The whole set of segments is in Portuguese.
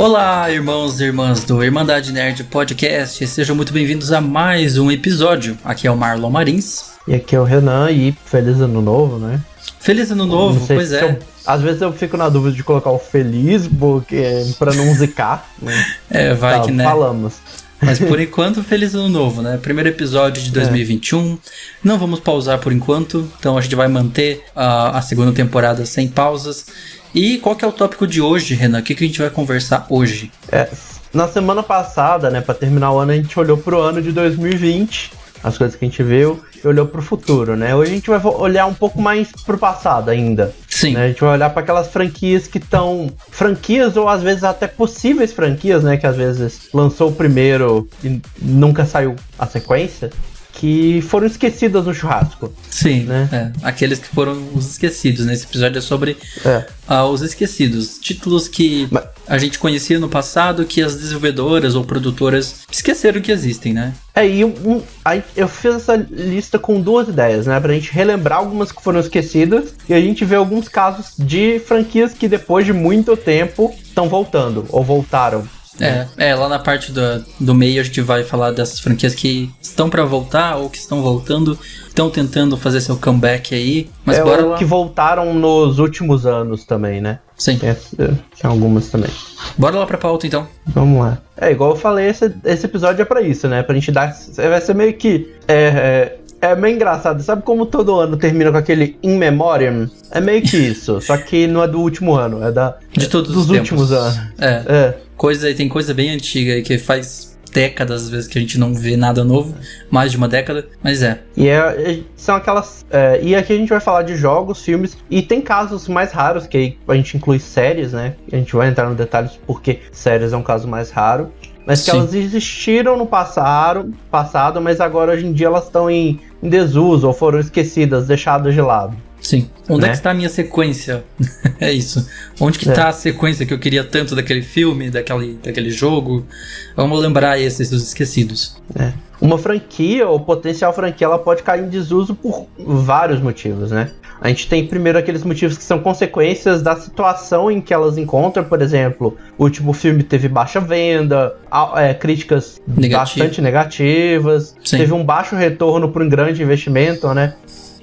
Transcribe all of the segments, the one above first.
Olá, irmãos e irmãs do Irmandade Nerd Podcast, sejam muito bem-vindos a mais um episódio. Aqui é o Marlon Marins. E aqui é o Renan, e feliz ano novo, né? Feliz ano novo, pois é. Eu, às vezes eu fico na dúvida de colocar o feliz, porque para não zicar. Né? É, vai tá, que né. Falamos. Mas por enquanto, feliz ano novo, né? Primeiro episódio de 2021. É. Não vamos pausar por enquanto, então a gente vai manter a, a segunda temporada sem pausas. E qual que é o tópico de hoje, Renan? O que, que a gente vai conversar hoje? É, na semana passada, né, para terminar o ano, a gente olhou pro ano de 2020, as coisas que a gente viu, e olhou pro futuro, né? Hoje a gente vai olhar um pouco mais pro passado ainda. Sim. Né? A gente vai olhar para aquelas franquias que estão. Franquias ou às vezes até possíveis franquias, né? Que às vezes lançou o primeiro e nunca saiu a sequência que foram esquecidas no churrasco. Sim, né? É, aqueles que foram os esquecidos. Nesse episódio é sobre é. Uh, os esquecidos. Títulos que Mas... a gente conhecia no passado, que as desenvolvedoras ou produtoras esqueceram que existem, né? É, e um, aí eu fiz essa lista com duas ideias, né? Pra gente relembrar algumas que foram esquecidas e a gente ver alguns casos de franquias que depois de muito tempo estão voltando ou voltaram é, é, lá na parte do, do meio a gente vai falar dessas franquias que estão para voltar ou que estão voltando, estão tentando fazer seu comeback aí. Mas é, bora lá. que voltaram nos últimos anos também, né? Sim. Tem, tem algumas também. Bora lá pra pauta então. Vamos lá. É, igual eu falei, esse, esse episódio é para isso, né? Pra gente dar. Vai ser meio que. É, é, é meio engraçado. Sabe como todo ano termina com aquele In Memoriam? É meio que isso. só que não é do último ano, é da. De todos dos os últimos anos. É. é coisa, tem coisa bem antiga aí que faz décadas, às vezes, que a gente não vê nada novo, mais de uma década, mas é. E é, são aquelas. É, e aqui a gente vai falar de jogos, filmes, e tem casos mais raros, que aí a gente inclui séries, né? A gente vai entrar no detalhes porque séries é um caso mais raro. Mas que Sim. elas existiram no passado, passado, mas agora hoje em dia elas estão em, em desuso ou foram esquecidas, deixadas de lado. Sim. Onde né? é que está a minha sequência? é isso. Onde que está é. a sequência que eu queria tanto daquele filme, daquele, daquele jogo? Vamos lembrar esses dos esquecidos. É. Uma franquia ou potencial franquia, ela pode cair em desuso por vários motivos, né? A gente tem primeiro aqueles motivos que são consequências da situação em que elas encontram, por exemplo, o último filme teve baixa venda, é, críticas Negativo. bastante negativas, Sim. teve um baixo retorno para um grande investimento, né?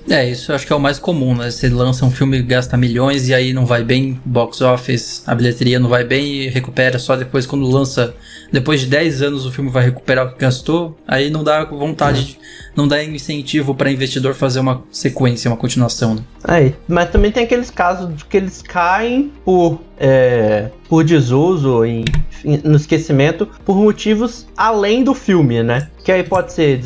É, isso eu acho que é o mais comum, né? Você lança um filme, gasta milhões e aí não vai bem, box office, a bilheteria não vai bem e recupera só depois quando lança. Depois de 10 anos o filme vai recuperar o que gastou, aí não dá vontade, de, não dá incentivo para investidor fazer uma sequência, uma continuação. Né? É, mas também tem aqueles casos de que eles caem por, é, por desuso, em, no esquecimento, por motivos além do filme, né? Que aí pode ser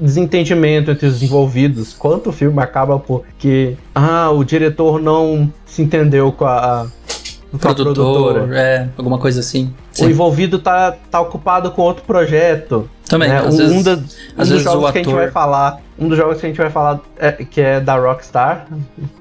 desentendimento entre os envolvidos, quanto o filme acaba porque ah, o diretor não se entendeu com a, com Produtor, produtora. É, alguma coisa assim. Sim. O envolvido tá, tá ocupado com outro projeto. Também, né? às um, vezes, da, um às dos vezes jogos que a gente vai falar, um dos jogos que a gente vai falar é, que é da Rockstar,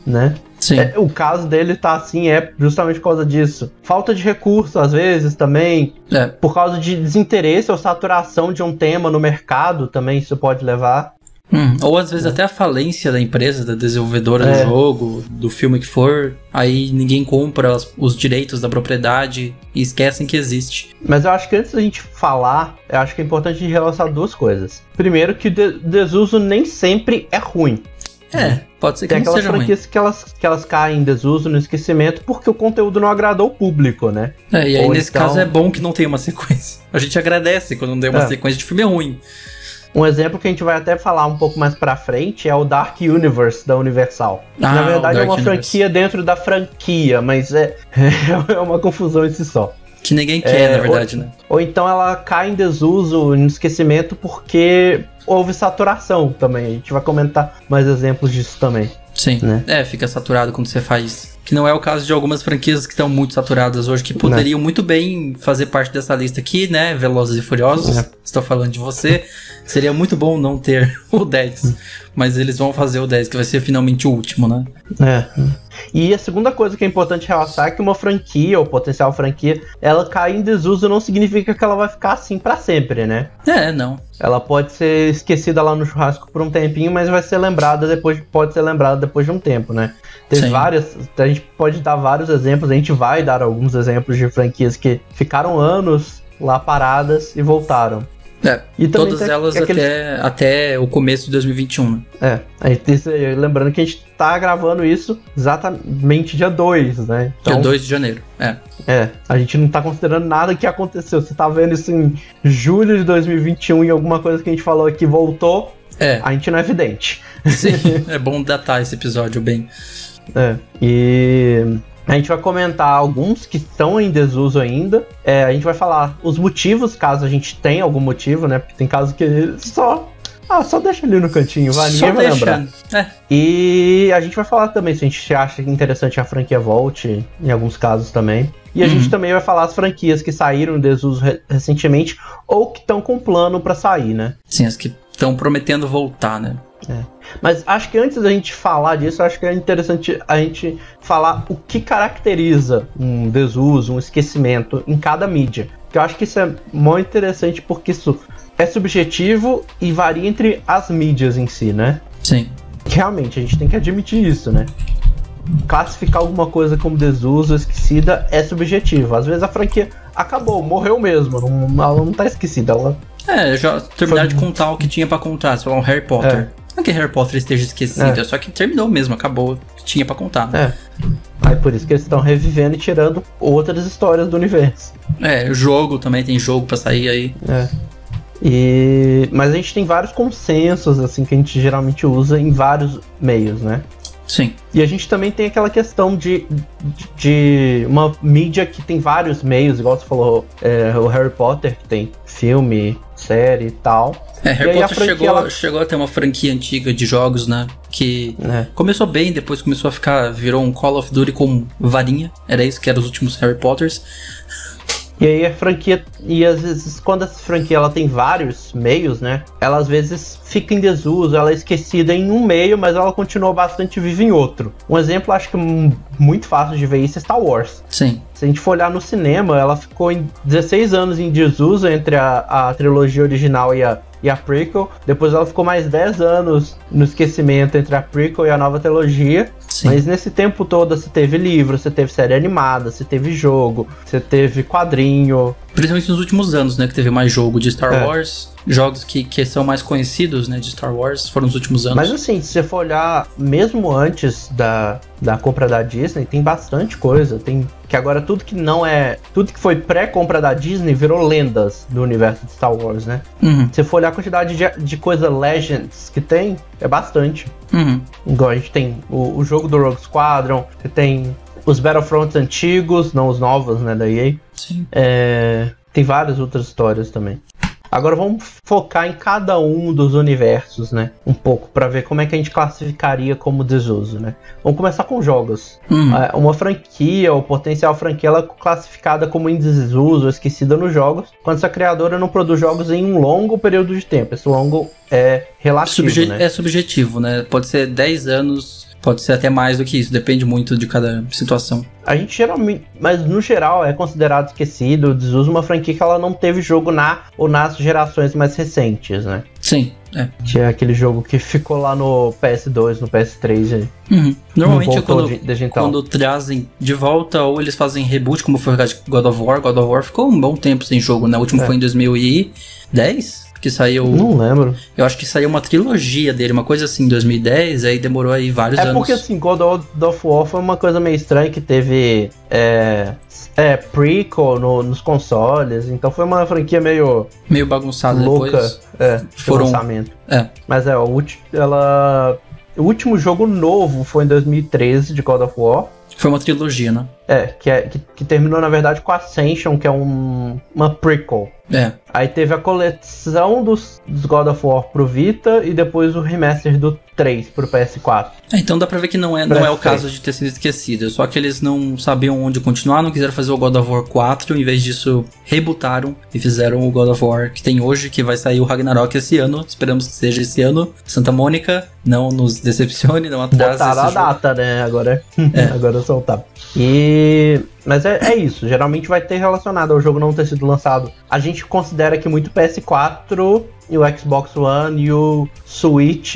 né? Sim. É, o caso dele tá assim é justamente por causa disso. Falta de recurso às vezes também, é. por causa de desinteresse ou saturação de um tema no mercado também isso pode levar. Hum, ou às vezes até a falência da empresa, da desenvolvedora é. do jogo, do filme que for, aí ninguém compra os direitos da propriedade e esquecem que existe. Mas eu acho que antes da gente falar, eu acho que é importante relacionar duas coisas. Primeiro, que o desuso nem sempre é ruim. É, pode ser que Tem não aquelas franquias ruim. que elas, que elas caem em desuso, no esquecimento, porque o conteúdo não agradou o público, né? É, e aí Ou nesse então... caso é bom que não tenha uma sequência. A gente agradece quando não tem uma é. sequência de filme é ruim. Um exemplo que a gente vai até falar um pouco mais pra frente é o Dark Universe da Universal. Ah, Na verdade é uma Universe. franquia dentro da franquia, mas é, é uma confusão em si só. Que ninguém quer, é, na verdade, ou, né? Ou então ela cai em desuso, no esquecimento, porque houve saturação também. A gente vai comentar mais exemplos disso também. Sim. Né? É, fica saturado quando você faz que não é o caso de algumas franquias que estão muito saturadas hoje, que poderiam muito bem fazer parte dessa lista aqui, né? Velozes e Furiosos. É. Estou falando de você. Seria muito bom não ter o 10. Mas eles vão fazer o 10, que vai ser finalmente o último, né? É. E a segunda coisa que é importante realçar é que uma franquia, ou potencial franquia, ela cair em desuso não significa que ela vai ficar assim para sempre, né? É, não. Ela pode ser esquecida lá no churrasco por um tempinho, mas vai ser lembrada depois, pode ser lembrada depois de um tempo, né? Tem várias, a gente pode dar vários exemplos, a gente vai dar alguns exemplos de franquias que ficaram anos lá paradas e voltaram. É, e todas elas aqueles... até, até o começo de 2021. Né? É, a gente, lembrando que a gente tá gravando isso exatamente dia 2, né? Então, dia 2 de janeiro, é. É, a gente não tá considerando nada que aconteceu. Você tá vendo isso em julho de 2021 e alguma coisa que a gente falou aqui voltou, é. a gente não é evidente. Sim, é bom datar esse episódio bem. É, e a gente vai comentar alguns que estão em desuso ainda. É, a gente vai falar os motivos, caso a gente tenha algum motivo, né? Porque tem casos que só. Ah, só deixa ali no cantinho, vai, ninguém vai lembrar. É. E a gente vai falar também se a gente acha interessante a franquia volte, em alguns casos também. E a uhum. gente também vai falar as franquias que saíram em desuso re recentemente ou que estão com plano para sair, né? Sim, as que estão prometendo voltar, né? É. Mas acho que antes da gente falar disso, acho que é interessante a gente falar o que caracteriza um desuso, um esquecimento em cada mídia. Que eu acho que isso é muito interessante porque isso é subjetivo e varia entre as mídias em si, né? Sim. Realmente, a gente tem que admitir isso, né? Classificar alguma coisa como desuso, esquecida, é subjetivo. Às vezes a franquia acabou, morreu mesmo, não, ela não tá esquecida, ela é, já terminaram Foi... de contar o que tinha para contar, sei lá, um Harry Potter. É. Não é que Harry Potter esteja esquecido, é. só que terminou mesmo, acabou, tinha para contar. É. Aí por isso que eles estão revivendo e tirando outras histórias do universo. É, jogo também tem jogo para sair aí. É. E... Mas a gente tem vários consensos, assim, que a gente geralmente usa em vários meios, né? Sim. E a gente também tem aquela questão de, de, uma mídia que tem vários meios, igual você falou, é, o Harry Potter, que tem filme, série e tal. É, Harry Potter chegou, ela... chegou a ter uma franquia antiga de jogos, né? Que é. começou bem, depois começou a ficar. virou um Call of Duty com varinha. Era isso que eram os últimos Harry Potters. E aí a franquia, e às vezes quando essa franquia ela tem vários meios, né? Ela às vezes fica em desuso, ela é esquecida em um meio, mas ela continua bastante viva em outro. Um exemplo, acho que muito fácil de ver isso é Star Wars. Sim. Se a gente for olhar no cinema, ela ficou em 16 anos em desuso entre a, a trilogia original e a, e a prequel. Depois ela ficou mais 10 anos no esquecimento entre a prequel e a nova trilogia. Sim. Mas nesse tempo todo você teve livro, você teve série animada, você teve jogo, você teve quadrinho. Principalmente nos últimos anos, né? Que teve mais jogo de Star é. Wars. Jogos que, que são mais conhecidos, né? De Star Wars foram nos últimos anos. Mas assim, se você for olhar, mesmo antes da, da compra da Disney, tem bastante coisa. Tem que agora tudo que não é. Tudo que foi pré-compra da Disney virou lendas do universo de Star Wars, né? Uhum. Se for olhar a quantidade de, de coisa Legends que tem, é bastante. Uhum. Igual a gente tem o, o jogo do Rogue Squadron, tem os Battlefronts antigos, não os novos, né, da EA. Sim. É, tem várias outras histórias também. Agora vamos focar em cada um dos universos, né? Um pouco, para ver como é que a gente classificaria como desuso, né? Vamos começar com jogos. Uhum. Uma franquia, ou potencial franquia, ela é classificada como em desuso, esquecida nos jogos, quando essa criadora não produz jogos em um longo período de tempo. Esse longo é relativo, Subje né? É subjetivo, né? Pode ser 10 anos Pode ser até mais do que isso, depende muito de cada situação. A gente geralmente, mas no geral é considerado esquecido, desuso uma franquia que ela não teve jogo na ou nas gerações mais recentes, né? Sim, é. Tinha aquele jogo que ficou lá no PS2, no PS3. Uhum. Normalmente quando, de, de então. quando trazem de volta ou eles fazem reboot, como foi o God of War, God of War ficou um bom tempo sem jogo, né? O último é. foi em 2010 que saiu. Não lembro. Eu acho que saiu uma trilogia dele, uma coisa assim, em 2010, aí demorou aí vários é anos. É porque assim, God of War foi uma coisa meio estranha que teve. É, é prequel no, nos consoles, então foi uma franquia meio. Meio bagunçada louca, depois. É, foram... lançamento. É. Mas é, o, ela. O último jogo novo foi em 2013 de God of War. Foi uma trilogia, né? É, que, é, que, que terminou na verdade com Ascension, que é um, uma prequel. É. Aí teve a coleção dos, dos, God of War pro Vita e depois o remaster do 3 pro PS4. É, então dá pra ver que não é, não é o caso de ter sido esquecido. Só que eles não sabiam onde continuar, não quiseram fazer o God of War 4. Em vez disso, rebutaram e fizeram o God of War que tem hoje, que vai sair o Ragnarok esse ano. Esperamos que seja esse ano. Santa Mônica, não nos decepcione, não atrase. Botaram a data, né? Agora, é. agora soltar. E. Mas é, é, isso, geralmente vai ter relacionado ao jogo não ter sido lançado. A gente considera que muito PS4 e o Xbox One e o Switch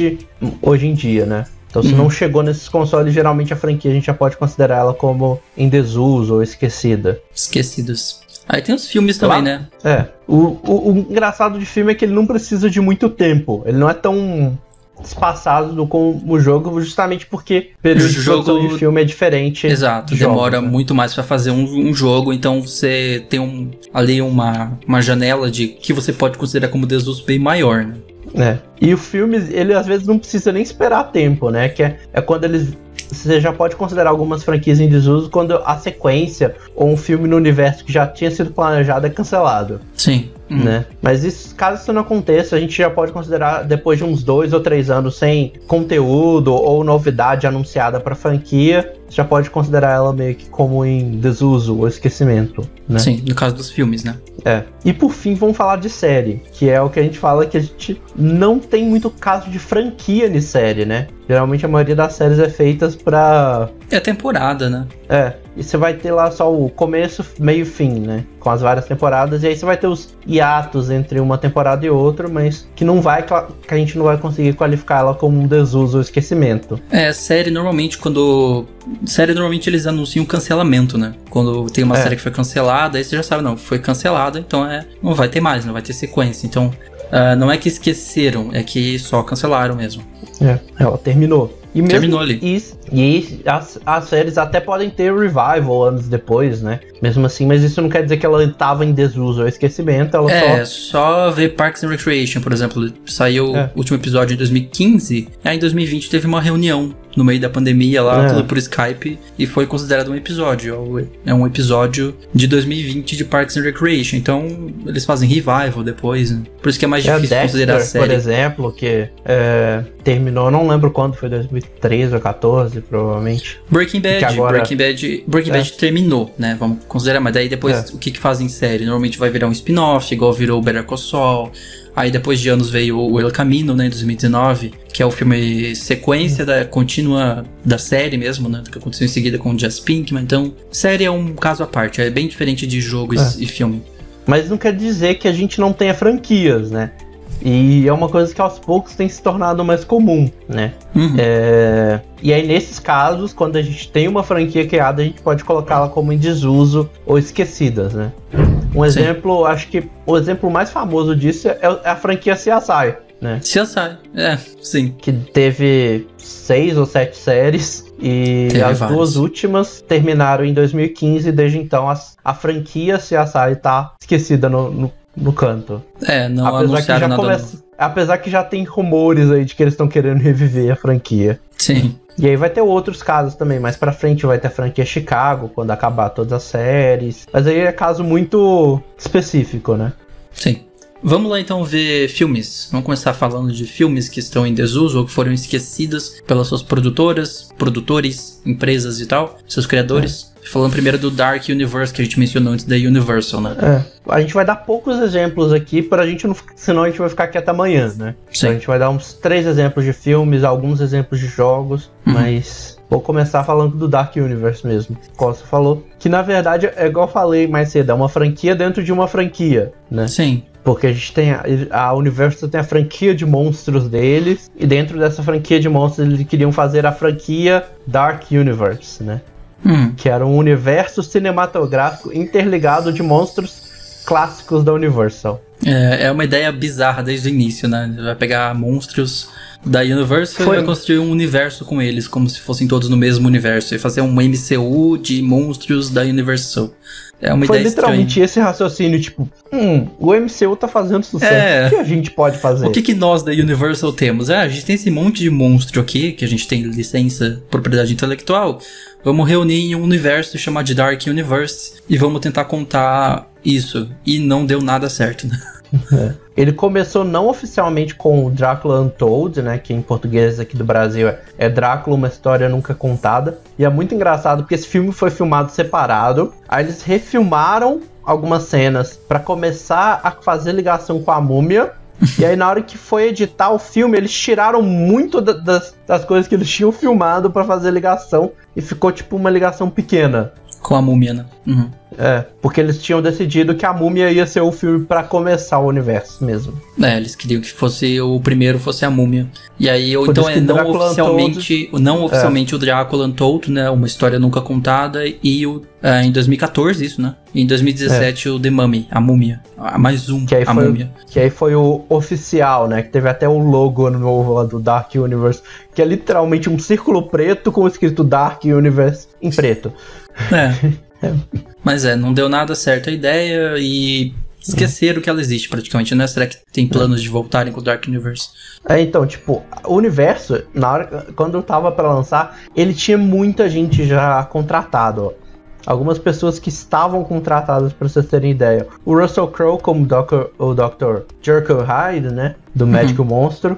hoje em dia, né? Então, se Uhum. não chegou nesses consoles, geralmente a franquia a gente já pode considerar ela como em desuso ou esquecida. Esquecidos. Aí tem os filmes também, Lá- né? É. O, o- o engraçado de filme é que ele não precisa de muito tempo. Ele não é tão espaçado do- como o jogo, justamente porque o período de jogo- produção de filme é diferente. Exato, de jogos, demora né? muito mais pra fazer um, um jogo, então você tem um, ali uma, uma janela de que você pode considerar como desuso bem maior, né? É. E o filme, ele às vezes não precisa nem esperar tempo, né? Que é, é quando eles. Você já pode considerar algumas franquias em desuso quando a sequência ou um filme no universo que já tinha sido planejado é cancelado, Sim. Hum. né? Mas isso, caso isso não aconteça, a gente já pode considerar depois de uns dois ou três anos sem conteúdo ou novidade anunciada pra franquia, você já pode considerar ela meio que como em desuso ou esquecimento, né? Sim, no caso dos filmes, né? É. E por fim, vamos falar de série, que é o que a gente fala que a gente não tem muito caso de franquia de série, né? Geralmente a maioria das séries é feitas pra. É temporada, né? É, e você vai ter lá só o começo, meio e fim, né? Com as várias temporadas, e aí você vai ter os hiatos entre uma temporada e outra, mas que não vai. que a gente não vai conseguir qualificar ela como um desuso ou esquecimento. É, série normalmente quando. Série normalmente eles anunciam cancelamento, né? Quando tem uma É. série que foi cancelada, aí você já sabe, não, foi cancelada, então é. Não vai ter mais, não vai ter sequência. Então, ah, não é que esqueceram, é que só cancelaram mesmo. É, ela terminou. E mesmo Terminou ali. Isso, e as, as séries até podem ter revival anos depois, né? Mesmo assim, mas isso não quer dizer que ela estava em desuso ou esquecimento, ela É, só. só ver Parks and Recreation, por exemplo. Saiu É. o último episódio em 2015, aí em 2020 teve uma reunião no meio da pandemia lá, É. tudo por Skype, e foi considerado um episódio. É um episódio de 2020 de Parks and Recreation. Então, eles fazem revival depois, né? Por isso que é mais É difícil Dexter, considerar a por série. exemplo, que é, terminou, não lembro quando, foi 2013 ou 14, provavelmente. Breaking Bad, agora- Breaking Bad, Breaking É. Bad terminou, né? Vamos considerar, mas daí depois É. o que que fazem em série? Normalmente vai virar um spin-off, igual virou Better Call Saul. Aí depois de anos veio o El Camino, né, em 2019, que é o filme sequência da contínua da série mesmo, né, que aconteceu em seguida com o Jess Pinkman. Então, série é um caso à parte, é bem diferente de jogo É. e filme. Mas não quer dizer que a gente não tenha franquias, né? E é uma coisa que aos poucos tem se tornado mais comum, né? Uhum. É, E aí, nesses casos, quando a gente tem uma franquia criada, a gente pode colocá-la como em desuso ou esquecidas, né? Um Sim. exemplo, acho que o exemplo mais famoso disso é é a franquia CSI, né? CSI, é, sim. Que teve seis ou sete séries e Teve as várias. duas últimas terminaram em 2015 e desde então as- a franquia CSI tá esquecida no, no, no canto. É, não apesar, que anunciaram já nada novo. começa, apesar que já tem rumores aí de que eles estão querendo reviver a franquia. Sim. E aí vai ter outros casos também, mais pra frente vai ter a franquia Chicago, quando acabar todas as séries. Mas aí é caso muito específico, né? Sim. Vamos lá então ver filmes. Vamos começar falando de filmes que estão em desuso ou que foram esquecidos pelas suas produtoras, produtores, empresas e tal, seus criadores. Falando primeiro do Dark Universe que a gente mencionou antes da Universal, né? É. A gente vai dar poucos exemplos aqui pra gente não senão a gente vai ficar aqui até amanhã, né? Então a Sim. gente vai dar uns três exemplos de filmes, alguns exemplos de jogos, Uhum. mas vou começar falando do Dark Universe mesmo. Costa falou que na verdade é igual eu falei mais cedo, é uma franquia dentro de uma franquia, né? Sim. Porque a gente tem a, a Universal tem a franquia de monstros deles e dentro dessa franquia de monstros eles queriam fazer a franquia Dark Universe, né? Hum, Que era um universo cinematográfico interligado de monstros clássicos da Universal. é, é uma ideia bizarra desde o início, né? Vai pegar monstros da Universal Foi- e vai construir um universo com eles, como se fossem todos no mesmo universo. E fazer um MCU de monstros da Universal. É uma Foi ideia estranha. literalmente esse raciocínio, tipo, hum, o MCU tá fazendo sucesso, É. o que a gente pode fazer? O que, que nós da Universal temos? É, a gente tem esse monte de monstro aqui, que a gente tem licença, propriedade intelectual. Vamos reunir em um universo chamado de Dark Universe e vamos tentar contar isso. E não deu nada certo, né? Ele começou não oficialmente com o Drácula Untold, né? Que em português aqui do Brasil é, é Drácula, uma história nunca contada. E é muito engraçado porque esse filme foi filmado separado. Aí eles refilmaram algumas cenas pra começar a fazer ligação com a múmia. E aí, na hora que foi editar o filme, eles tiraram muito da- das, das coisas que eles tinham filmado pra fazer ligação. E ficou tipo uma ligação pequena. Com a múmia, né? Uhum. É, porque eles tinham decidido que a Múmia ia ser o filme para começar o universo mesmo. É, eles queriam que fosse o primeiro fosse a Múmia. E aí, ou então é não Drácula oficialmente, Untold... não oficialmente é. o Drácula Untold, né, uma história nunca contada e o é, em 2014 isso, né? E em 2017 é. o The Mummy, a Múmia, mais um, que aí a foi, Múmia. Que aí foi o oficial, né? Que teve até o logo novo lá do Dark Universe, que é literalmente um círculo preto com escrito Dark Universe em preto. É. É. Mas é, não deu nada certo a ideia e esqueceram que ela existe praticamente, né? Será que tem planos de voltarem com o Dark Universe? É, então, tipo, o universo, na hora, quando eu tava para lançar, ele tinha muita gente já contratado. Algumas pessoas que estavam contratadas, para vocês terem ideia. O Russell Crowe como Dr. o Dr. Jekyll Hyde, né? Do uhum. Médico Monstro.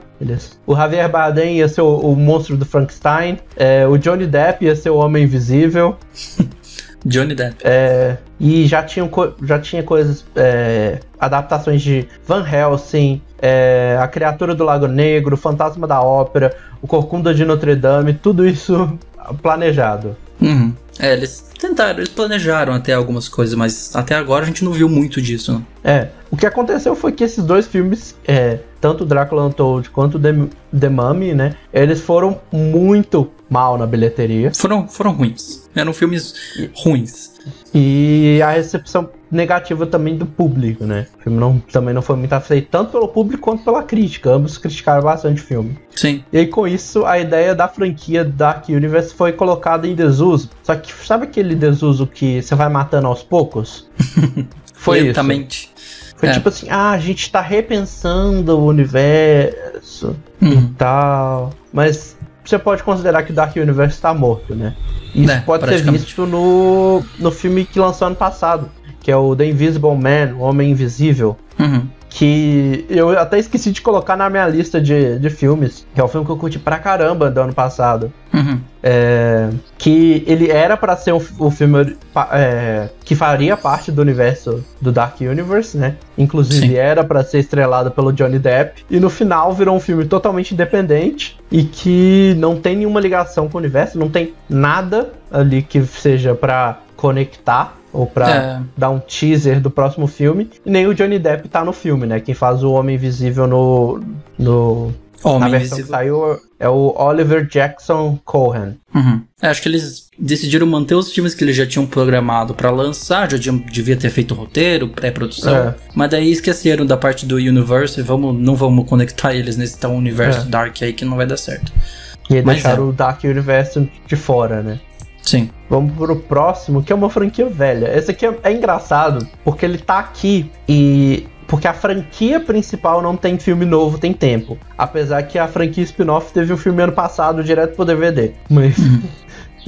O Javier Bardem ia ser o, o monstro do Frankenstein. É, o Johnny Depp ia ser o Homem Invisível. Johnny Depp. É, e já, tinham, já tinha coisas, é, adaptações de Van Helsing, é, A Criatura do Lago Negro, Fantasma da Ópera, O Corcunda de Notre Dame, tudo isso planejado. Uhum. É, eles tentaram, eles planejaram até algumas coisas, mas até agora a gente não viu muito disso. Né? É, o que aconteceu foi que esses dois filmes, é, tanto Drácula Untold quanto The, The Mummy, né, eles foram muito mal na bilheteria. Foram, foram ruins. Eram filmes ruins. E a recepção negativa também do público, né? O filme não, também não foi muito aceito, tanto pelo público quanto pela crítica. Ambos criticaram bastante o filme. Sim. E aí, com isso, a ideia da franquia Dark Universe foi colocada em desuso. Só que sabe aquele desuso que você vai matando aos poucos? foi Lentamente. isso. Foi é. tipo assim, ah, a gente tá repensando o universo uhum. e tal. Mas você pode considerar que o Dark Universe está morto, né? Isso é, pode ser visto no, no filme que lançou ano passado, que é o The Invisible Man, o Homem Invisível. Uhum. Que eu até esqueci de colocar na minha lista de, de filmes, que é o filme que eu curti pra caramba do ano passado. Uhum. É, que ele era para ser o, o filme é, que faria parte do universo do Dark Universe, né? Inclusive Sim. era para ser estrelado pelo Johnny Depp. E no final virou um filme totalmente independente e que não tem nenhuma ligação com o universo, não tem nada ali que seja para conectar ou pra é. dar um teaser do próximo filme. E nem o Johnny Depp tá no filme, né? Quem faz o Homem Invisível no. no Homem na versão Invisível. que saiu é o Oliver Jackson Cohen. Uhum. É, acho que eles decidiram manter os filmes que eles já tinham programado para lançar, já tinham, devia ter feito roteiro, pré-produção, é. mas daí esqueceram da parte do universo e vamos, não vamos conectar eles nesse tal universo é. Dark aí que não vai dar certo. E aí deixaram é. o Dark Universo de fora, né? Sim. Vamos pro próximo, que é uma franquia velha. Esse aqui é, é engraçado, porque ele tá aqui e porque a franquia principal não tem filme novo, tem tempo. Apesar que a franquia spin-off teve um filme ano passado direto pro DVD. Mas uhum.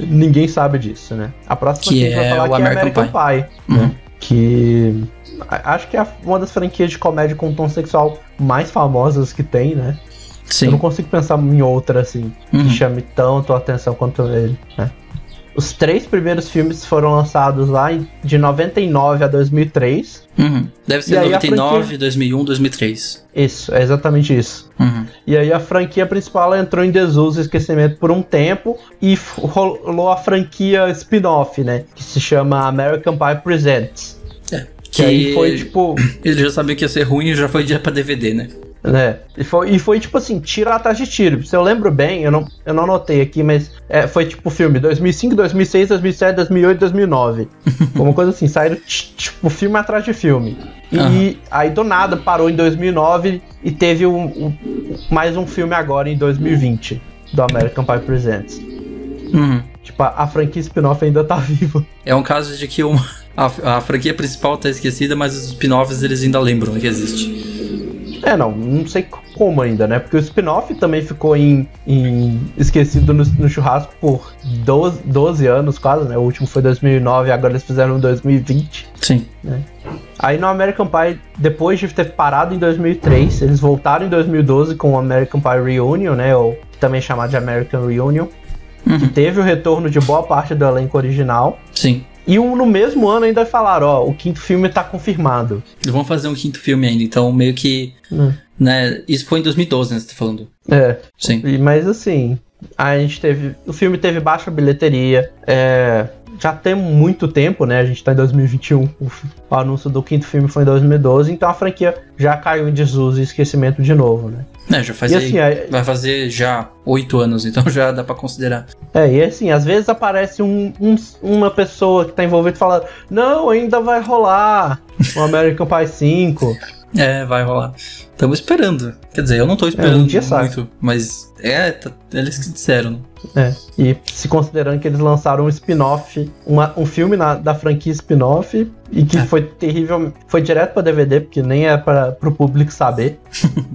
ninguém sabe disso, né? A próxima que, que a gente vai falar aqui é American Pie. Pie uhum. né? Que acho que é uma das franquias de comédia com tom sexual mais famosas que tem, né? Sim. Eu não consigo pensar em outra assim uhum. que chame tanto a atenção quanto ele, né? Os três primeiros filmes foram lançados lá de 99 a 2003. Uhum. Deve ser 99, franquia... 2001, 2003. Isso, é exatamente isso. Uhum. E aí a franquia principal entrou em desuso e esquecimento por um tempo e rolou a franquia spin-off, né? Que se chama American Pie Presents. É. Que, que aí foi tipo. Ele já sabia que ia ser ruim e já foi dia pra DVD, né? Né? E foi, e foi tipo assim, tiro atrás de tiro. Se eu lembro bem, eu não, eu não anotei aqui, mas é, foi tipo filme 2005, 2006, 2007, 2008, 2009. Uma coisa assim, saíram tipo filme atrás de filme. E uhum. aí do nada parou em 2009 e teve um, um, mais um filme agora em 2020 do American Pie Presents. Uhum. Tipo, a, a franquia spin-off ainda tá viva. É um caso de que uma, a, a franquia principal tá esquecida, mas os spin-offs eles ainda lembram que existe. É, não, não sei como ainda, né? Porque o spin-off também ficou em, em esquecido no, no, churrasco por 12, 12 anos quase, né? O último foi 2009, agora eles fizeram em 2020. Sim. Né? Aí no American Pie, depois de ter parado em 2003, eles voltaram em 2012 com o American Pie Reunion, né? Ou também chamado de American Reunion. Uhum. Que teve o retorno de boa parte do elenco original. Sim. E um, no mesmo ano ainda falaram, ó, o quinto filme tá confirmado. Eles vão fazer um quinto filme ainda, então meio que. Hum. Né, isso foi em 2012, né? Você tá falando. É. Sim. Mas assim, a gente teve. O filme teve baixa bilheteria. É, já tem muito tempo, né? A gente tá em 2021, o, anúncio do quinto filme foi em 2012, então a franquia já caiu em desuso e esquecimento de novo, né? É, já faz assim, é- vai fazer já oito anos, então já dá pra considerar. É, e assim, às vezes aparece um- um- uma pessoa que tá envolvida e fala: Não, ainda vai rolar o American Pie 5. É, vai rolar. Estamos esperando. Quer dizer, eu não tô esperando É, um dia muito, mas é, tá- eles que disseram. É, e se considerando que eles lançaram um spin-off, um filme na- da franquia spin-off, e que É. foi terrível, foi direto pra DVD, porque nem é para pro público saber.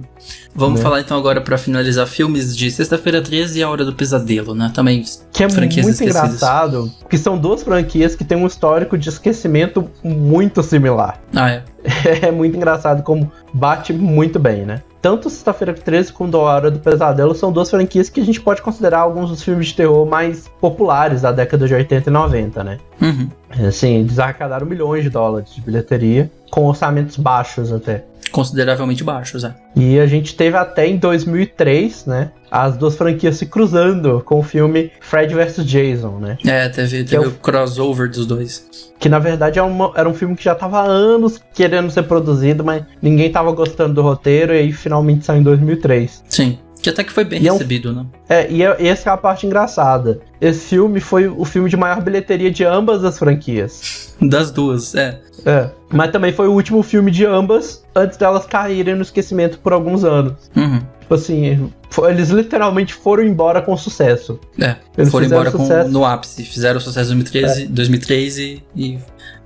Vamos Né? falar então agora pra finalizar filmes de Sexta-feira 13 e A Hora do Pesadelo, né? Também Que é franquias muito esquecidas. engraçado, que são duas franquias que têm um histórico de esquecimento muito similar. Ah, é. é muito engraçado como bate muito bem, né? Tanto Sexta-feira 13 quanto A Hora do Pesadelo são duas franquias que a gente pode considerar alguns dos filmes de terror mais populares da década de 80 e 90, né? Uhum. Assim, eles arrecadaram milhões de dólares de bilheteria, com orçamentos baixos até. Consideravelmente baixos, é. E a gente teve até em 2003, né? As duas franquias se cruzando com o filme Fred vs Jason, né? É, teve, Que é teve o- o crossover dos dois. Que na verdade é uma- era um filme que já tava há anos querendo ser produzido, mas ninguém tava gostando do roteiro e aí finalmente saiu em 2003. Sim. Que até que foi bem E é um- recebido, né? É, e é- e essa é a parte engraçada. Esse filme foi o filme de maior bilheteria de ambas as franquias. Das duas, é. É. Mas também foi o último filme de ambas antes delas caírem no esquecimento por alguns anos. Uhum. Tipo assim, eles literalmente foram embora com sucesso. É, Eles foram embora com- sucesso. no ápice. Fizeram sucesso em 2013, 2003 e, e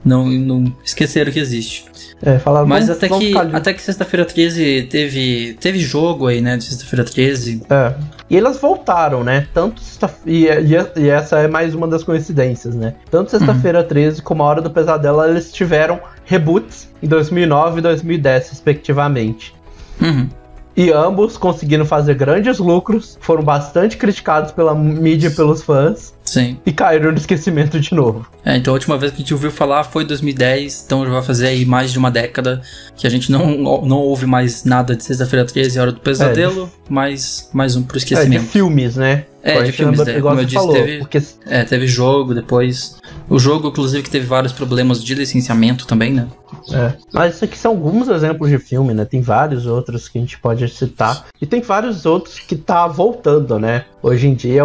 não, e não esqueceram que existe. É, falaram, Mas vamos- até vamos que, até que sexta-feira 13 teve, teve jogo aí, né? De sexta-feira 13. É. E elas voltaram, né? Tanto e, e- e essa é mais uma das coincidências, né? Tanto sexta-feira 13 como a Hora do Pesadelo, eles tiveram reboots em 2009 e 2010, respectivamente. Uhum. E ambos conseguiram fazer grandes lucros, foram bastante criticados pela mídia e pelos fãs, Sim. e caíram no esquecimento de novo. É, então a última vez que a gente ouviu falar foi 2010, então já vai fazer aí mais de uma década que a gente não, não ouve mais nada de Sexta-feira 13 e Hora do Pesadelo, mais, mais um pro É, de esquecimento. filmes, né? É, de filmes, igual Como eu disse, falou, teve- porque É, teve jogo depois. O jogo, inclusive, que teve vários problemas de licenciamento também, né? É. Mas isso aqui são alguns exemplos de filme, né? Tem vários outros que a gente pode citar. E tem vários outros que tá voltando, né? Hoje em dia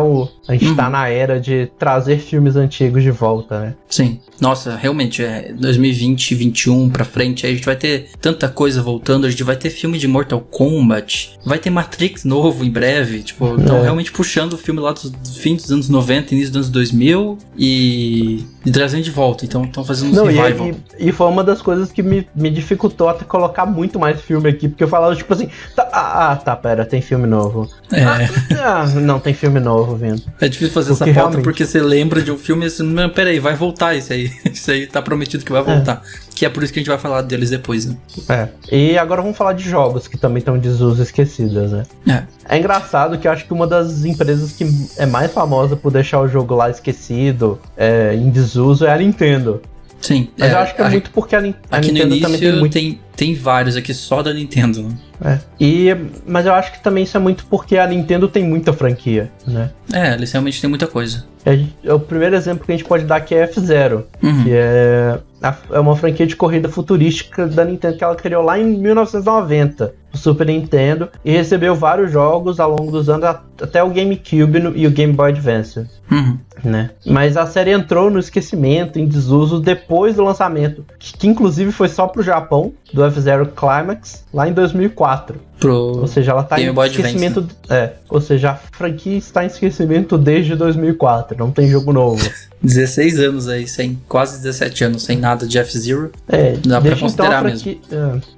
a gente Uhum. tá na era de trazer filmes antigos de volta, né? Sim. Nossa, realmente, é 2020, 21 pra frente, aí a gente vai ter tanta coisa voltando, a gente vai ter filme de Mortal Kombat, vai ter Matrix novo em breve, tipo, estão É. realmente puxando o filme lá dos fim dos anos 90, início dos anos 2000 e, e trazendo de volta, então estão fazendo um Não, e, revival. e, e foi uma das coisas que me, me dificultou até colocar muito mais filme aqui, porque eu falava tipo assim, tá, ah, ah, tá, pera, tem filme novo. É, Ah, não, tem filme novo vindo. é difícil fazer essa Porque pauta porque você lembra de um filme e assim, não, peraí, vai voltar isso aí, isso aí tá prometido que vai voltar. Que é por isso que a gente vai falar deles depois, né? É. E agora vamos falar de jogos que também estão desuso esquecidas, né? É. É engraçado que eu acho que uma das empresas que é mais famosa por deixar o jogo lá esquecido, é, em desuso, é a Nintendo. Sim. Mas é, eu acho que é a- muito porque a, a Nintendo também tem muito. tem, tem vários aqui só da Nintendo, né? É. E, mas eu acho que também isso é muito porque a Nintendo tem muita franquia, né? É, eles realmente têm muita coisa. É, é o primeiro exemplo que a gente pode dar que é F-Zero, Uhum. que é, a- é uma franquia de corrida futurística da Nintendo que ela criou lá em 1990, no Super Nintendo, e recebeu vários jogos ao longo dos anos, até o GameCube no- e o Game Boy Advance. Uhum. Né? Mas a série entrou no esquecimento, em desuso, depois do lançamento, que, que inclusive foi só pro Japão, do F-Zero Climax, lá em 2004. 4. Pro... Ou seja, ela tá em Boy Advance, esquecimento. É, ou seja, a franquia está em esquecimento desde 2004, não tem jogo novo. 16 anos aí, sem quase 17 anos, sem nada de F-Zero. É, Dá pra desde então a considerar franquia.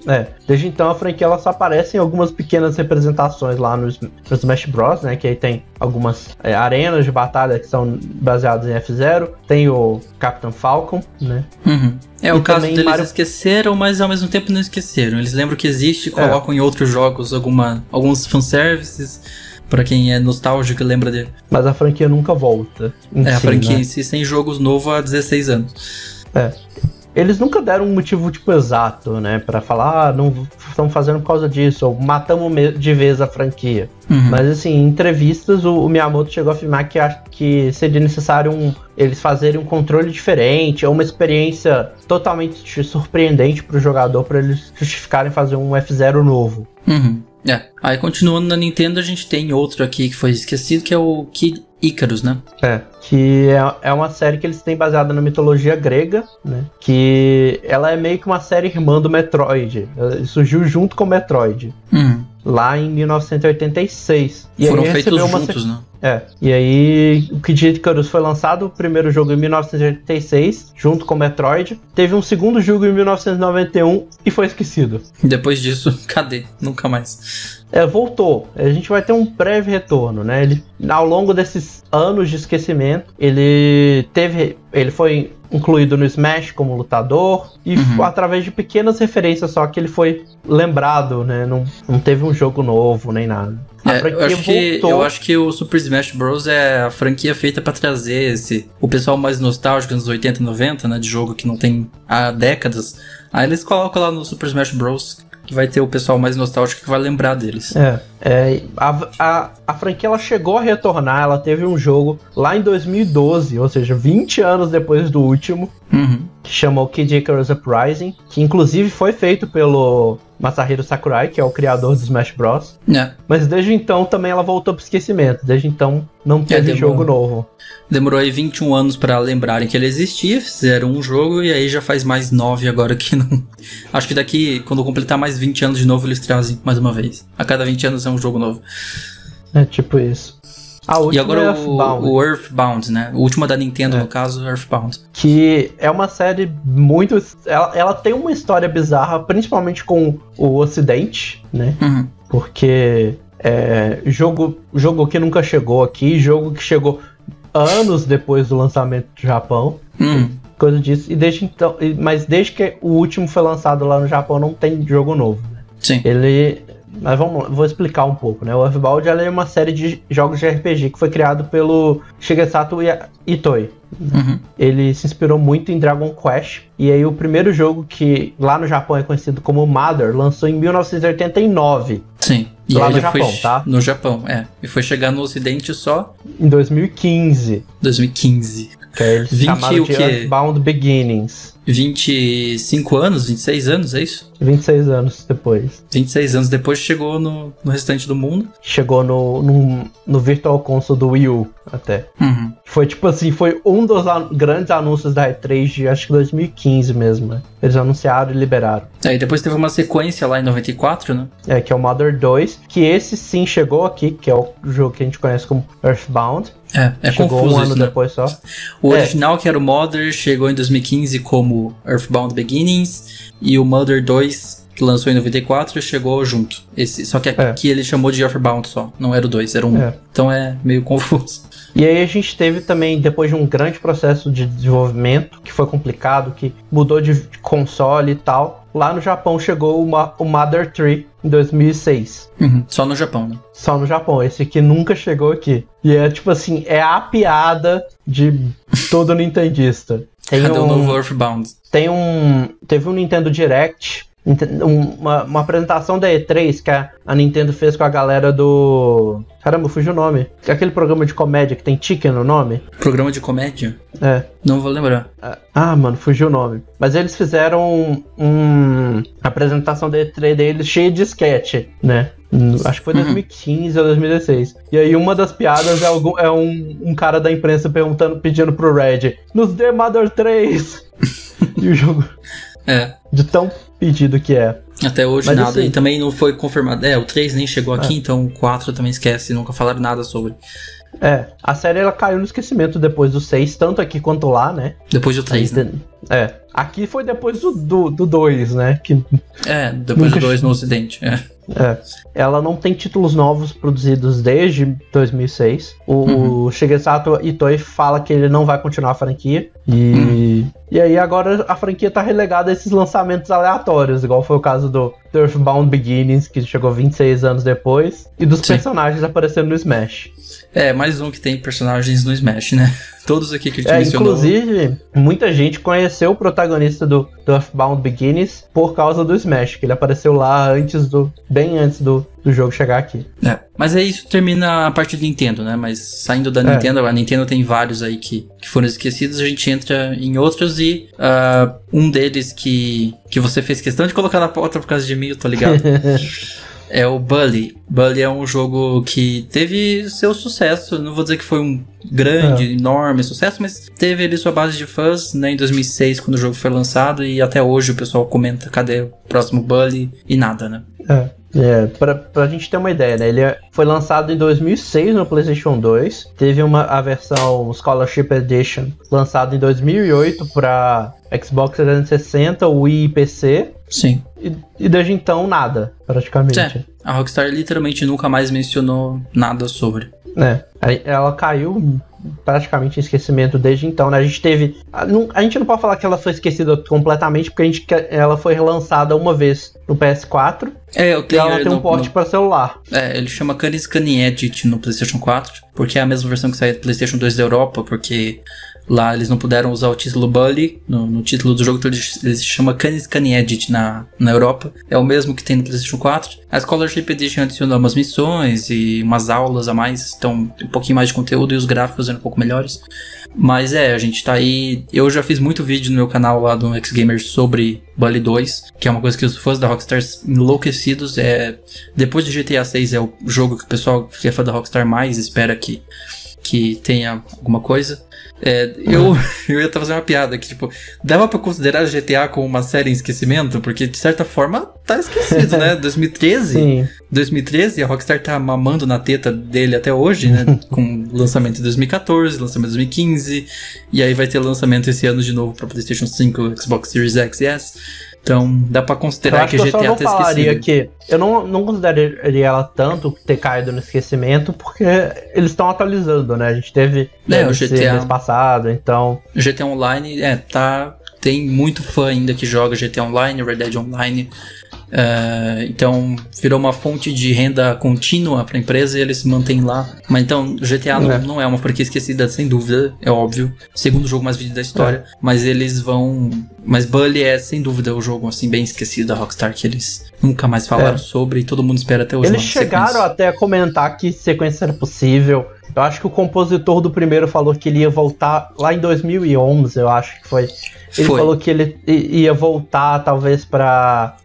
É, é, desde então a franquia ela só aparece em algumas pequenas representações lá no, no Smash Bros, né? Que aí tem algumas é, arenas de batalha que são baseadas em F-Zero. Tem o Captain Falcon, né? Uhum. É E o caso deles Mario- esqueceram, mas ao mesmo tempo não esqueceram. Eles lembram que existe e É. colocam em outros jogos alguma, alguns fanservices. Pra quem é nostálgico e lembra dele. Mas a franquia nunca volta. É, a si, franquia né? em si sem jogos novos há 16 anos. Eles nunca deram um motivo tipo exato, né, para falar, ah, não estamos fazendo por causa disso ou matamos de vez a franquia. Uhum. Mas assim, em entrevistas o, o, Miyamoto chegou a afirmar que acha que seria necessário um, eles fazerem um controle diferente ou uma experiência totalmente surpreendente para o jogador para eles justificarem fazer um F0 novo. Uhum. É. Aí continuando na Nintendo, a gente tem outro aqui que foi esquecido, que é o Kid Icarus, né? É, que é, é uma série que eles têm baseada na mitologia grega, né? Que ela é meio que uma série irmã do Metroid. Ela surgiu junto com o Metroid. Uhum. Lá em 1986. E Foram feitos juntos, né? É. E aí, o Kid Icarus foi lançado o primeiro jogo em 1986, junto com Metroid. Teve um segundo jogo em 1991 e foi esquecido. Depois disso, cadê? Nunca mais. É, voltou. A gente vai ter um breve retorno, né? Ele, ao longo desses anos de esquecimento, ele teve. Ele foi incluído no Smash como lutador e uhum. através de pequenas referências só que ele foi lembrado, né? Não, não teve um jogo novo nem nada. É, eu, acho que, eu acho que o Super Smash Bros. é a franquia feita para trazer esse o pessoal mais nostálgico dos 80 e 90, né? De jogo que não tem há décadas. Aí eles colocam lá no Super Smash Bros que vai ter o pessoal mais nostálgico que vai lembrar deles. É, é a, a, a franquia ela chegou a retornar, ela teve um jogo lá em 2012, ou seja, 20 anos depois do último, uhum. que chamou Kid Icarus Uprising, que inclusive foi feito pelo Masahiro Sakurai, que é o criador do Smash Bros. É. Mas desde então também ela voltou pro esquecimento. Desde então não teve é, jogo novo. Demorou aí 21 anos para lembrarem que ele existia, fizeram um jogo e aí já faz mais 9 agora que não. Acho que daqui, quando completar mais 20 anos de novo, eles trazem mais uma vez. A cada 20 anos é um jogo novo. É tipo isso. E agora é Earthbound. o, o Earthbound, né? O último da Nintendo, é. no caso, Earthbound. Que é uma série muito. Ela, ela tem uma história bizarra, principalmente com o Ocidente, né? Uhum. Porque é, jogo, jogo que nunca chegou aqui, jogo que chegou anos depois do lançamento do Japão. Hum. Coisa disso. E desde então. Mas desde que o último foi lançado lá no Japão, não tem jogo novo. Né? Sim. Ele mas vamos, vou explicar um pouco, né? O Earthbound é uma série de jogos de RPG que foi criado pelo Shigesato Itoi. Uhum. Ele se inspirou muito em Dragon Quest. E aí o primeiro jogo que lá no Japão é conhecido como Mother lançou em 1989. Sim. E lá no Japão, foi, tá? No Japão, é. E foi chegar no Ocidente só em 2015. 2015. Que eles 20 o quê? Earthbound Beginnings. 25 anos, 26 anos, é isso? 26 anos depois. 26 anos depois chegou no, no restante do mundo. Chegou no, no, no Virtual Console do Wii U, até. Uhum. Foi tipo assim, foi um dos an grandes anúncios da E3 de acho que 2015 mesmo, né? Eles anunciaram e liberaram. É, e depois teve uma sequência lá em 94, né? É, que é o Mother 2, que esse sim chegou aqui, que é o jogo que a gente conhece como Earthbound. É, é chegou confuso um ano isso, né? depois só. O é. original, que era o Mother, chegou em 2015 como Earthbound Beginnings, e o Mother 2, que lançou em 94, chegou junto. Esse, só que aqui é. ele chamou de Earthbound só, não era o 2, era um. É. Então é meio confuso. E aí a gente teve também, depois de um grande processo de desenvolvimento, que foi complicado, que mudou de console e tal, lá no Japão chegou o Mother 3 em 2006. Uhum, só no Japão, né? Só no Japão, esse aqui nunca chegou aqui. E é tipo assim, é a piada de todo nintendista. Tem Cadê um, o novo Earthbound? Tem um. Teve um Nintendo Direct uma, uma, apresentação da E3 que a, a, Nintendo fez com a galera do. Caramba, fugiu o nome. Aquele programa de comédia que tem Chicken no nome. Programa de comédia? É. Não vou lembrar. Ah, mano, fugiu o nome. Mas eles fizeram um, um apresentação da E3 deles cheia de sketch, né? Acho que foi 2015 uhum. ou 2016. E aí uma das piadas é, algum, é um, um cara da imprensa perguntando, pedindo pro Red, nos dê Mother 3! e o jogo. É. De tão pedido que é. Até hoje Mas nada. Assim, e também não foi confirmado. É, o 3 nem chegou aqui, é. então o 4 também esquece, nunca falaram nada sobre. É, a série ela caiu no esquecimento depois do 6, tanto aqui quanto lá, né? Depois do 3. Né? É. Aqui foi depois do 2, do, do dois, né? Que é, depois do 2 no ocidente, é. É. Ela não tem títulos novos produzidos desde 2006. O uhum. Shigesato Itoi fala que ele não vai continuar a franquia. E, uhum. e aí agora a franquia tá relegada a esses lançamentos aleatórios, igual foi o caso do Earthbound Beginnings, que chegou 26 anos depois, e dos Sim. personagens aparecendo no Smash. É, mais um que tem personagens no Smash, né? Todos aqui que a gente é, mencionou. Inclusive, muita gente conhece conheceu o protagonista do, do Earthbound Beginnings por causa do Smash, que ele apareceu lá antes do. bem antes do, do jogo chegar aqui. É, mas aí isso termina a parte do Nintendo, né? Mas saindo da É. Nintendo, a Nintendo tem vários aí que, que foram esquecidos, a gente entra em outros e ah, um deles que, que você fez questão de colocar na pauta por causa de mim, eu tô ligado. É o Bully. Bully é um jogo que teve seu sucesso. Não vou dizer que foi um grande, É. enorme sucesso, mas teve ali sua base de fãs né, em 2006, quando o jogo foi lançado. E até hoje o pessoal comenta: cadê o próximo Bully? E nada, né? É, é pra, pra gente ter uma ideia, né? Ele é- foi lançado em 2006 no PlayStation 2. Teve uma, a versão Scholarship Edition lançada em 2008 para Xbox 360, Wii e PC. Sim. E, e desde então, nada, praticamente. É, a Rockstar literalmente nunca mais mencionou nada sobre. É, aí ela caiu praticamente em esquecimento desde então, né? A gente teve. A, não- a gente não pode falar que ela foi esquecida completamente, porque a gente, ela foi relançada uma vez no PS4 É, eu e tenho. ela tem no- um porte para celular. É, ele chama Canis Cani Edit no PlayStation 4, porque é a mesma versão que saiu do PlayStation 2 da Europa, porque lá eles não puderam usar o título Bully no, no título do jogo, então eles, eles chamam Canis Cani Edit na, na Europa. É o mesmo que tem no PlayStation 4. A Scholarship Edition adicionou umas missões e umas aulas a mais, então um pouquinho mais de conteúdo e os gráficos eram um pouco melhores. Mas é, a gente tá aí. Eu já fiz muito vídeo no meu canal lá do X Gamer sobre Bully 2, que é uma coisa que os fãs da Rockstar enlouquecidos é. Depois de GTA 6 é o jogo que o pessoal que é fã da Rockstar mais espera que, que tenha alguma coisa. É, eu, eu ia até fazer uma piada que, tipo, dava pra considerar GTA como uma série em esquecimento, porque de certa forma tá esquecido, né? 2013? Sim. 2013, a Rockstar tá mamando na teta dele até hoje, né? Com lançamento em 2014, lançamento em 2015, e aí vai ter lançamento esse ano de novo pra PlayStation 5, Xbox Series X e S. Então dá pra Eu considerar que só GTA tá falaria esquecido. que. Eu não, não consideraria ela tanto ter caído no esquecimento, porque eles estão atualizando, né? A gente teve É, o GTA. mês passado, então. GTA Online, é, tá. Tem muito fã ainda que joga GTA Online, Red Dead Online. É, então virou uma fonte de renda contínua pra empresa e eles se mantêm lá. Mas então, GTA não, É. não é uma franquia esquecida, sem dúvida, é óbvio. Segundo jogo mais vendido da história. É. Mas eles vão. Mas Bully é sem dúvida o jogo assim bem esquecido da Rockstar que eles nunca mais falaram É. sobre e todo mundo espera até hoje. Eles chegaram sequência. até a comentar que sequência era possível. Eu acho que o compositor do primeiro falou que ele ia voltar lá em 2011, eu acho que foi. Ele Foi. falou que ele ia voltar, talvez, pra,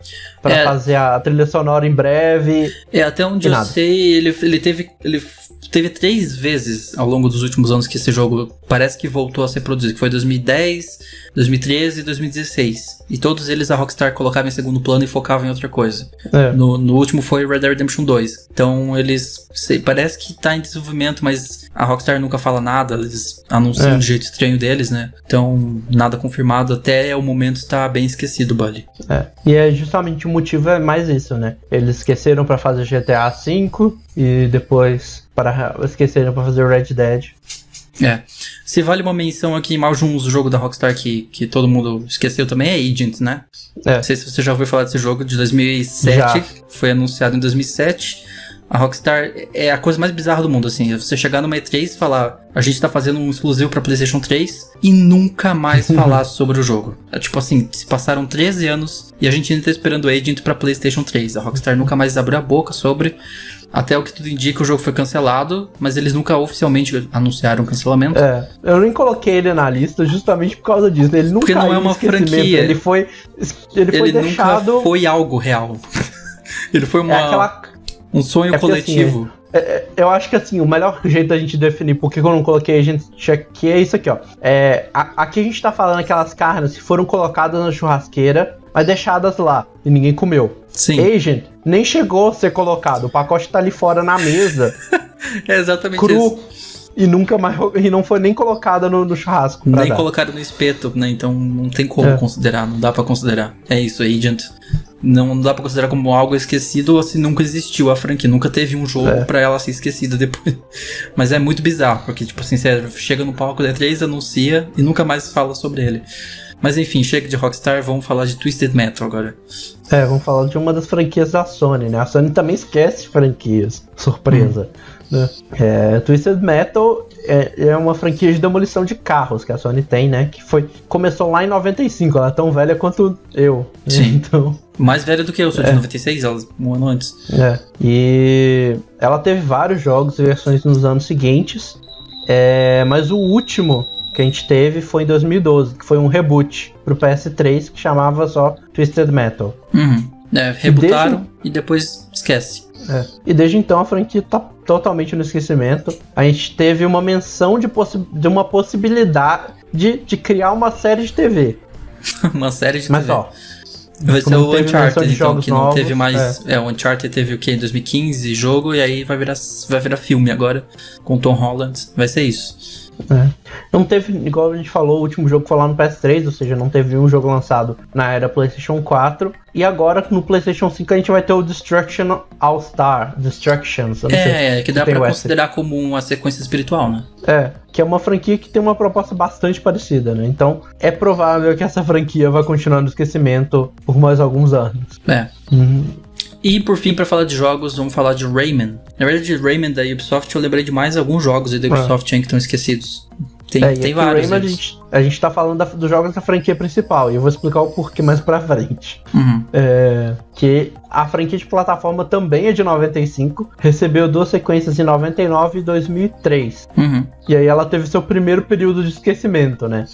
pra É. fazer a trilha sonora em breve. É, até onde eu nada. sei, ele, ele teve. Ele teve três vezes ao longo dos últimos anos que esse jogo parece que voltou a ser produzido. Que foi 2010, 2013 e 2016. E todos eles a Rockstar colocava em segundo plano e focava em outra coisa. É. No, no último foi Red Dead Redemption 2. Então eles. sei, parece que tá em desenvolvimento, mas a Rockstar nunca fala nada. Eles anunciam É. de jeito estranho deles, né? Então, nada confirmado. Até o momento está bem esquecido, Buddy. É. E é justamente o motivo é mais isso, né? Eles esqueceram pra fazer GTA V e depois para esqueceram pra fazer Red Dead. É. Se vale uma menção aqui mais um jogo da Rockstar que, que todo mundo esqueceu também, é Agent, né? É. Não sei se você já ouviu falar desse jogo de 2007, Já. foi anunciado em 2007. A Rockstar é a coisa mais bizarra do mundo, assim. é Você chegar numa E3 e falar, a gente tá fazendo um exclusivo pra PlayStation 3 e nunca mais falar sobre o jogo. É tipo assim, se passaram 13 anos e a gente ainda tá esperando Agent pra PlayStation 3. A Rockstar nunca mais abriu a boca sobre. Até o que tudo indica, o jogo foi cancelado, mas eles nunca oficialmente anunciaram o cancelamento. É, eu nem coloquei ele na lista justamente por causa disso. Ele nunca Porque não é uma franquia. Ele foi, ele foi ele deixado. nunca foi algo real. ele foi uma, É aquela. Um sonho é porque, coletivo. é, é, eu acho que assim, o melhor jeito da gente definir por que eu não coloquei Agent aqui é isso aqui, ó. É, a- aqui a gente tá falando aquelas carnes que foram colocadas na churrasqueira, mas deixadas lá e ninguém comeu. Sim, Agent nem chegou a ser colocado. O pacote tá ali fora na mesa, é exatamente isso. cru. E nunca mais. E não foi nem colocado no, no churrasco. Nem dar. colocaram no espeto, né? Então não tem como É. considerar, não dá pra considerar. É isso, Agent. Não dá pra considerar como algo esquecido ou se nunca existiu a franquia. Nunca teve um jogo É. pra ela ser esquecida depois. Mas é muito bizarro, porque, tipo assim, você chega no palco da E3, anuncia e nunca mais fala sobre ele. Mas enfim, chega de Rockstar, vamos falar de Twisted Metal agora. É, vamos falar de uma das franquias da Sony, né? A Sony também esquece franquias. Surpresa. Hum. Né? É, Twisted Metal é, é, uma franquia de demolição de carros que a Sony tem, né? Que foi começou lá em 95. Ela é tão velha quanto eu. Sim. Então. Mais velha do que eu, sou de é. 96, ela um ano antes. É. E ela teve vários jogos e versões nos anos seguintes. É, mas o último que a gente teve foi em 2012, que foi um reboot pro PS3 que chamava só Twisted Metal. Uhum. É, rebutaram e, desde... e depois esquece. É. E desde então a franquia tá totalmente no esquecimento. A gente teve uma menção de, de uma possibilidade de, de criar uma série de TV. uma série de Mas, TV. Mas ó, Vai ser o Uncharted, então, que não novos, teve mais. É. é. o Uncharted teve o que? Em 2015, jogo, e aí vai virar, vai virar filme agora, com Tom Holland. Vai ser isso. É. Não teve, igual a gente falou, o último jogo foi lá no PS3, ou seja, não teve um jogo lançado na era PlayStation 4. E agora no PlayStation 5 a gente vai ter o Destruction All Star, Destructions. É, que dá pra considerar como uma sequência espiritual, né? É, que é uma franquia que tem uma proposta bastante parecida, né? Então é provável que essa franquia vai continuar no esquecimento por mais alguns anos. É. Uhum. E por fim, para falar de jogos, vamos falar de Rayman. Na verdade, de Rayman da Ubisoft, eu lembrei de mais alguns jogos da Ubisoft ah. que estão esquecidos. Tem, é, tem vários. Rayman, a, gente, a gente tá falando da, dos jogos da franquia principal, e eu vou explicar o porquê mais pra frente. Uhum. É, que a franquia de plataforma também é de 95, recebeu duas sequências em 99 e 2003. Uhum. E aí ela teve seu primeiro período de esquecimento, né?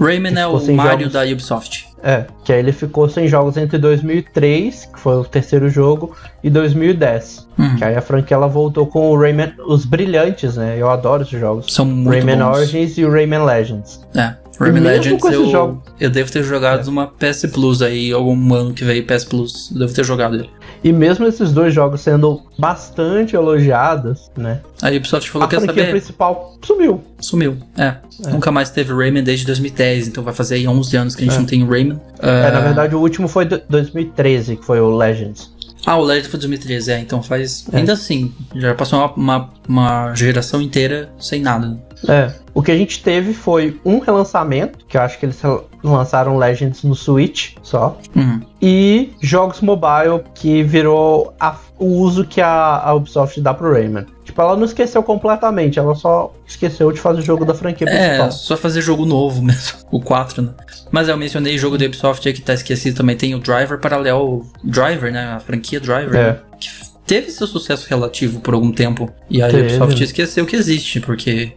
Rayman é o Mario jogos... da Ubisoft. É, que aí ele ficou sem jogos entre 2003, que foi o terceiro jogo, e 2010. Uhum. Que aí a franquia ela voltou com o Rayman, os brilhantes, né? Eu adoro esses jogos. São muito Rayman bons. Origins e o Rayman Legends. É. Rayman Legends eu, jogo... eu devo ter jogado é. uma PS Plus aí, algum ano que veio PS Plus, eu devo ter jogado ele. E mesmo esses dois jogos sendo bastante elogiados, né? A Ubisoft falou que a franquia principal sumiu. Sumiu, é. é. Nunca mais teve Rayman desde 2010, então vai fazer aí 11 anos que a gente é. não tem Rayman. Uh... É, na verdade o último foi 2013, que foi o Legends. Ah, o Legends foi 2013, é, então faz. É. Ainda assim, já passou uma, uma, uma geração inteira sem nada. É. O que a gente teve foi um relançamento, que eu acho que eles lançaram Legends no Switch só. Uhum. E jogos mobile que virou a, o uso que a, a, Ubisoft dá pro Rayman. Tipo, ela não esqueceu completamente, ela só esqueceu de fazer o jogo da franquia é, principal. É, só fazer jogo novo mesmo, o 4, né? Mas eu mencionei jogo da Ubisoft aí que tá esquecido também. Tem o Driver Paralelo Driver, né? A franquia Driver. É. Né? Que teve seu sucesso relativo por algum tempo. E a teve. Ubisoft esqueceu que existe, porque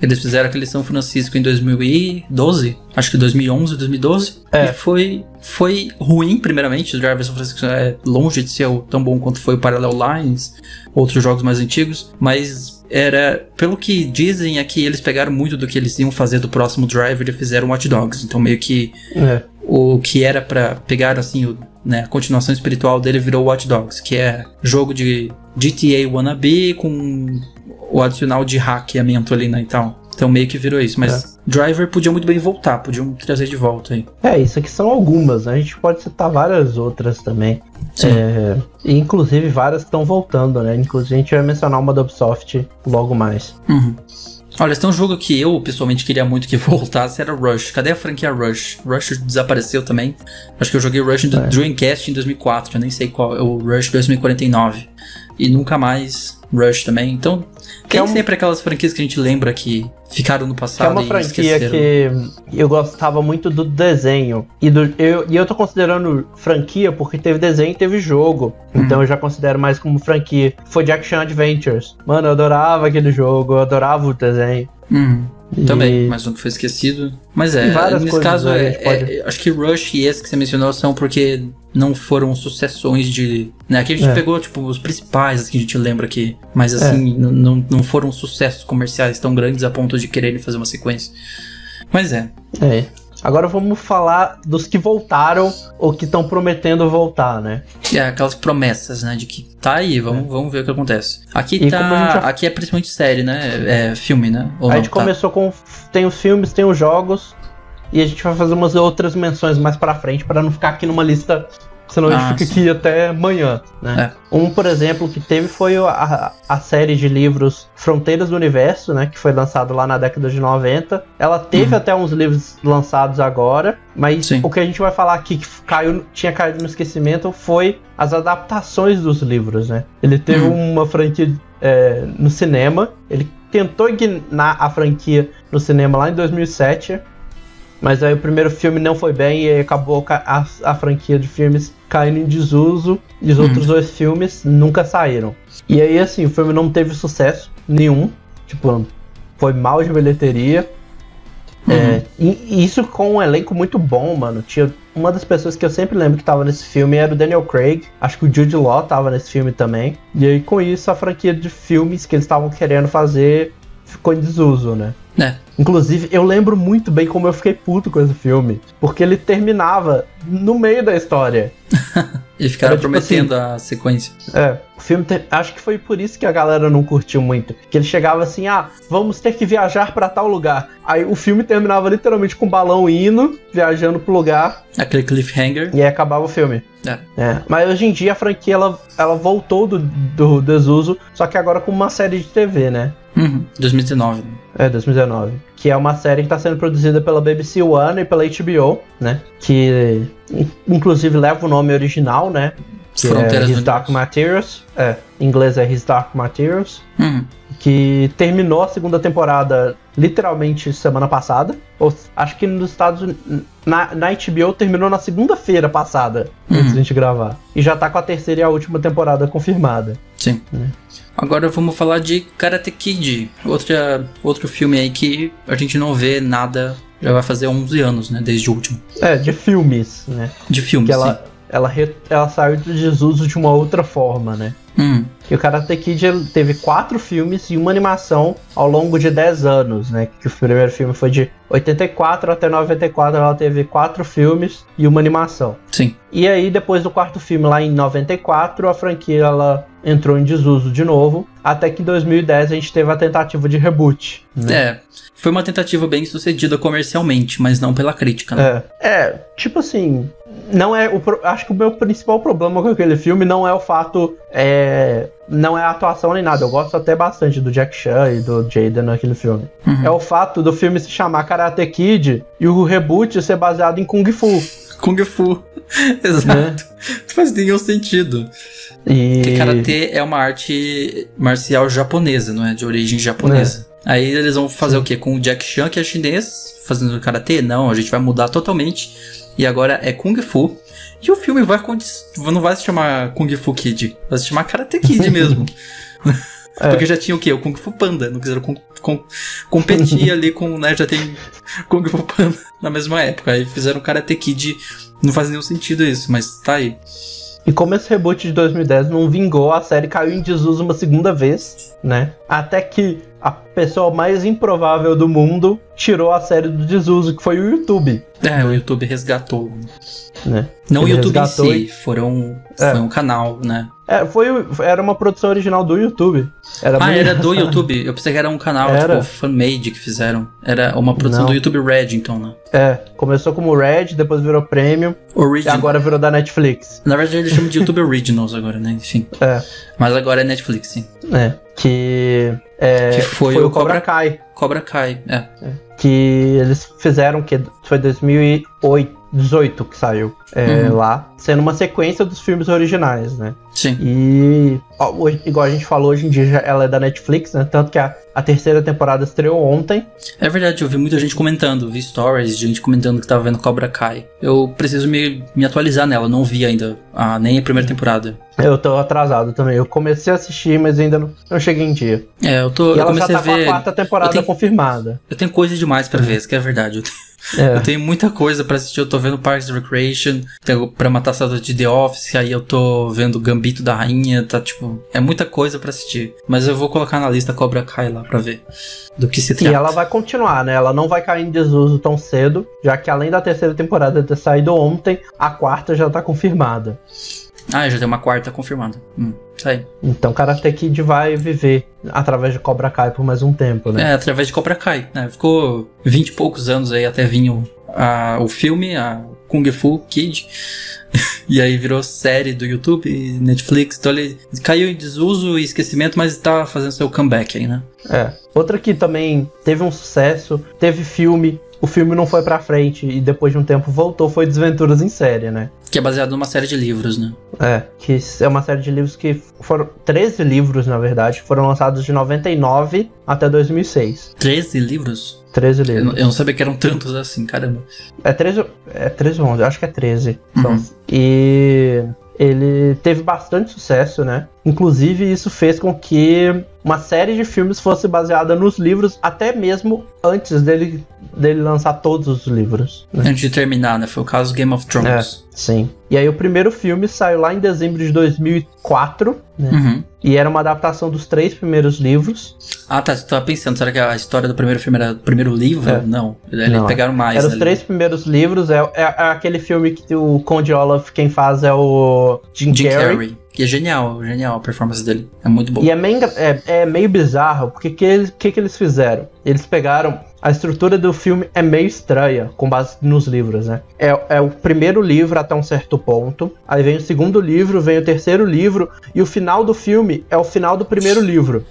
eles fizeram aquele São Francisco em 2012, acho que 2011, 2012. É. E foi, foi ruim, primeiramente. O Driver São Francisco é longe de ser tão bom quanto foi o Parallel Lines, outros jogos mais antigos. Mas era, pelo que dizem, é que eles pegaram muito do que eles iam fazer do próximo Driver e fizeram Watch Dogs. Então meio que é. O que era para pegar assim o né, a continuação espiritual dele virou Watch Dogs, que é jogo de GTA wannabe com o adicional de hackeamento ali, né, então. Então meio que virou isso, mas é. Driver podia muito bem voltar, podiam trazer de volta aí. É, isso aqui são algumas, né? A gente pode citar várias outras também. Sim. É, inclusive várias que estão voltando, né? Inclusive a gente vai mencionar uma da Ubisoft logo mais. Uhum. Olha, tem um jogo que eu pessoalmente queria muito que voltasse, era Rush. Cadê a franquia Rush? Rush desapareceu também. Acho que eu joguei Rush do é. Dreamcast em 2004, eu nem sei qual, é o Rush 2049. E nunca mais Rush também. Então, tem é um... sempre aquelas franquias que a gente lembra que ficaram no passado. é uma franquia que eu gostava muito do desenho. E, do, eu, e eu tô considerando franquia porque teve desenho e teve jogo. Uhum. Então eu já considero mais como franquia. Foi de Action Adventures. Mano, eu adorava aquele jogo, eu adorava o desenho. Uhum. Também, mas não foi esquecido. Mas é, nesse caso, é, é, acho que Rush e esse que você mencionou são porque não foram sucessões de. Né? Aqui a gente é. pegou, tipo, os principais que a gente lembra aqui. Mas é. assim, não, não foram sucessos comerciais tão grandes a ponto de quererem fazer uma sequência. Mas é. É. Agora vamos falar dos que voltaram ou que estão prometendo voltar, né? É, aquelas promessas, né? De que tá aí, vamos, é. vamos ver o que acontece. Aqui e tá. Já... Aqui é principalmente série, né? É filme, né? Ou a não, gente tá? começou com. Tem os filmes, tem os jogos. E a gente vai fazer umas outras menções mais pra frente para não ficar aqui numa lista senão a Ah, gente fica sim. aqui até amanhã, né? Um, por exemplo, que teve foi a, a série de livros Fronteiras do Universo, né? Que foi lançado lá na década de 90. Ela teve Uhum. até uns livros lançados agora, mas Sim. o que a gente vai falar aqui que caiu, tinha caído no esquecimento foi as adaptações dos livros, né? Ele teve Uhum. uma franquia é, no cinema, ele tentou ignar a franquia no cinema lá em 2007, mas aí o primeiro filme não foi bem e aí acabou ca- a, a franquia de filmes caindo em desuso e os Hum. outros dois filmes nunca saíram. E aí, assim, o filme não teve sucesso nenhum, tipo, foi mal de bilheteria. É, e, e isso com um elenco muito bom, mano. Tinha uma das pessoas que eu sempre lembro que tava nesse filme era o Daniel Craig. Acho que o Jude Law tava nesse filme também. E aí, com isso, a franquia de filmes que eles estavam querendo fazer ficou em desuso, né? É. Inclusive, eu lembro muito bem como eu fiquei puto com esse filme. Porque ele terminava no meio da história. E ficaram Era tipo prometendo a sequência. É, o filme te- acho que foi por isso que a galera não curtiu muito. Que ele chegava assim, ah, vamos ter que viajar pra tal lugar. Aí o filme terminava literalmente com um balão indo, viajando pro lugar, Aquele cliffhanger. e aí acabava o filme. É. É, mas hoje em dia a franquia ela, ela voltou do, do desuso, só que agora com uma série de TV, né? Uhum. 2019. É, 2019. Que é uma série que está sendo produzida pela BBC One e pela HBO, né? Que in- inclusive leva o nome original, né? Que Fronteiras é His Dark. Materials. É, em inglês é His Dark Materials. Uhum. Que terminou a segunda temporada literalmente semana passada. Ou, acho que nos Estados Unidos. Na, na HBO terminou na segunda-feira passada, antes Uhum. de a gente gravar. E já tá com a terceira e a última temporada confirmada. Sim. Né? Agora vamos falar de Karate Kid, outra, outro filme aí que a gente não vê nada, já vai fazer 11 anos, né, desde o último. É, de filmes, né? De filme, que ela, ela, re- ela saiu do desuso de uma outra forma, né? Hum, E o Karate Kid teve quatro filmes e uma animação ao longo de 10 anos, né? Que o primeiro filme foi de 84 até 94, ela teve quatro filmes e uma animação. sim. E aí, depois do quarto filme, lá em 94, a franquia ela entrou em desuso de novo. Até que em 2010 a gente teve a tentativa de reboot. Né? É, foi uma tentativa bem sucedida comercialmente, mas não pela crítica, né? É, é, tipo assim, não é o acho que o meu principal problema com aquele filme não é o fato é, não é a atuação nem nada. Eu gosto até bastante do Jack Chan e do Jaden naquele filme. Uhum. É o fato do filme se chamar Karate Kid e o reboot ser baseado em Kung Fu. Kung Fu. Exato. Não faz nenhum sentido. E Porque Karatê é uma arte marcial japonesa, não é? De origem japonesa. Aí eles vão fazer o quê? Com o Jack Chan, que é chinês, fazendo Karatê? Não, a gente vai mudar totalmente. E agora é Kung Fu. E o filme vai não vai se chamar Kung Fu Kid, vai se chamar Karate Kid mesmo. É. Porque já tinha o quê? O Kung Fu Panda. Não quiseram com, com- competir ali com, né? Já tem Kung Fu Panda na mesma época. Aí fizeram Karate Kid. Não faz nenhum sentido isso, mas tá aí. E como esse reboot de 2010 não vingou, a série caiu em desuso uma segunda vez, né? Até que a pessoa mais improvável do mundo tirou a série do desuso, que foi o YouTube, É, o YouTube resgatou. né? Não o YouTube em resgatou si, foram, É. foi um canal, né? É, foi, era uma produção original do YouTube. Era ah, era do. YouTube. Eu pensei que era um canal, Era. tipo, fan-made que fizeram. Era uma produção Não. do YouTube Red, então, né? É, começou como Red, depois virou Premium e Original. agora virou da Netflix. Na verdade, eles chamam de YouTube Originals agora, né? Enfim. É, Mas agora é Netflix, sim. né? Que, é, Que foi foi o Cobra- Kai. Cobra Kai, é. que eles fizeram que foi 2008, 18 que saiu é, Uhum. lá, sendo uma sequência dos filmes originais, né? Sim. E ó, hoje- igual a gente falou hoje em dia, ela é da Netflix, né? Tanto que a, a terceira temporada estreou ontem. É verdade, eu vi muita gente comentando, vi stories de gente comentando que tava vendo Cobra Kai. Eu preciso me, me atualizar nela, não vi ainda nem a primeira temporada. Eu tô atrasado também. Eu comecei a assistir, mas ainda não, não cheguei em dia. É, eu tô. e eu ela já tá a com a ver. quarta temporada eu tenho- confirmada. Eu tenho coisa demais pra ver, isso que é verdade. Eu tenho, É. eu tenho muita coisa pra assistir. Eu tô vendo Parks and Recreation, pra matar a saudade de The Office, aí eu tô vendo Gambito da Rainha, tá tipo. É muita coisa pra assistir. Mas eu vou colocar na lista Cobra Kai lá pra ver do que se E trata. ela vai continuar, né? Ela não vai cair em desuso tão cedo, já que além da terceira temporada ter saído ontem, a quarta já tá confirmada. Ah, já tem uma quarta confirmada. Hum, tá aí. Então Karate Kid vai viver através de Cobra Kai por mais um tempo, né? É, através de Cobra Kai. né? Ficou vinte e poucos anos aí até vir o, a- o filme, a Kung Fu Kid. e aí virou série do YouTube, Netflix, então ele caiu em desuso e esquecimento, mas tá fazendo seu comeback aí, né? É. Outra que também teve um sucesso, teve filme, o filme não foi pra frente e depois de um tempo voltou, foi Desventuras em Série, né? Que é baseado numa série de livros, né? É, que é uma série de livros que foram 13 livros, na verdade, foram lançados de 99 até 2006. 13 livros? 13 Eu, livros. não- eu não sabia que eram tantos assim, caramba. É 13, é 13 ou 11, eu acho que é 13. Então, Uhum. E ele teve bastante sucesso, né? Inclusive, isso fez com que uma série de filmes fosse baseada nos livros, até mesmo antes dele, dele lançar todos os livros. né? Antes de terminar, né? Foi o caso Game of Thrones. Sim. E aí o primeiro filme saiu lá em dezembro de 2004, né? Uhum. E era uma adaptação dos três primeiros livros. Ah, tá. Você tava pensando, será que a história do primeiro filme era do primeiro livro? É. Não. Eles Não, pegaram mais. Eram os ali. três primeiros livros. É, é- é aquele filme que o Conde Olaf, quem faz é o Jim, Jim Carrey. Carrey. Que é genial, genial a performance dele. É muito bom. E é meio, é, é meio bizarro, porque o que, que, que eles fizeram? Eles pegaram. A estrutura do filme é meio estranha, com base nos livros, né? É, é o primeiro livro até um certo ponto. Aí vem o segundo livro, vem o terceiro livro. E o final do filme é o final do primeiro livro.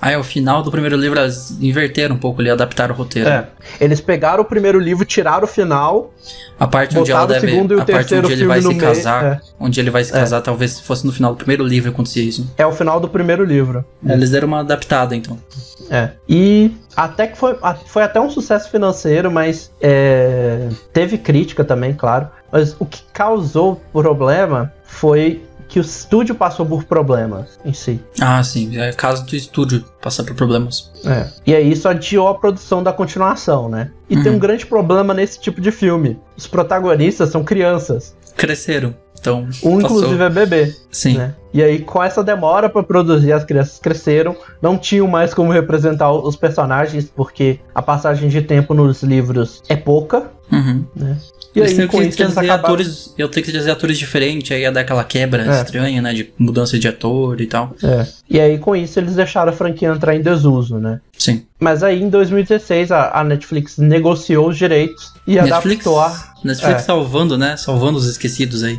Ah, é o final do primeiro livro, eles inverteram um pouco ali, adaptaram o roteiro. É. Eles pegaram o primeiro livro, tiraram o final. A parte onde ela deve. e a parte onde ele vai se no meio, casar. é. Onde ele vai se casar, talvez se fosse no final do primeiro livro acontecia isso. É o final do primeiro livro. Eles deram uma adaptada, então. É. E até que foi, foi até um sucesso financeiro, mas é, teve crítica também, claro. Mas o que causou problema foi que o estúdio passou por problemas em si. Ah, sim. É caso do estúdio passar por problemas. É. E aí isso adiou a produção da continuação, né? E tem Uhum. um grande problema nesse tipo de filme. Os protagonistas são crianças. Cresceram. Então. Um, passou. inclusive, é bebê. Sim. né? E aí, com essa demora pra produzir, as crianças cresceram, não tinham mais como representar os personagens, porque a passagem de tempo nos livros é pouca. Uhum. E eles aí, têm com que isso, eles trazer acabaram... atores. Eu tenho que trazer atores diferentes, aí ia dar aquela quebra É. estranha, né? De mudança de ator e tal. É. E aí, com isso, eles deixaram a franquia entrar em desuso, né? Sim. Mas aí, em 2016, a, a Netflix negociou os direitos e Netflix, adaptou a, Netflix É. salvando, né? Salvando os esquecidos aí.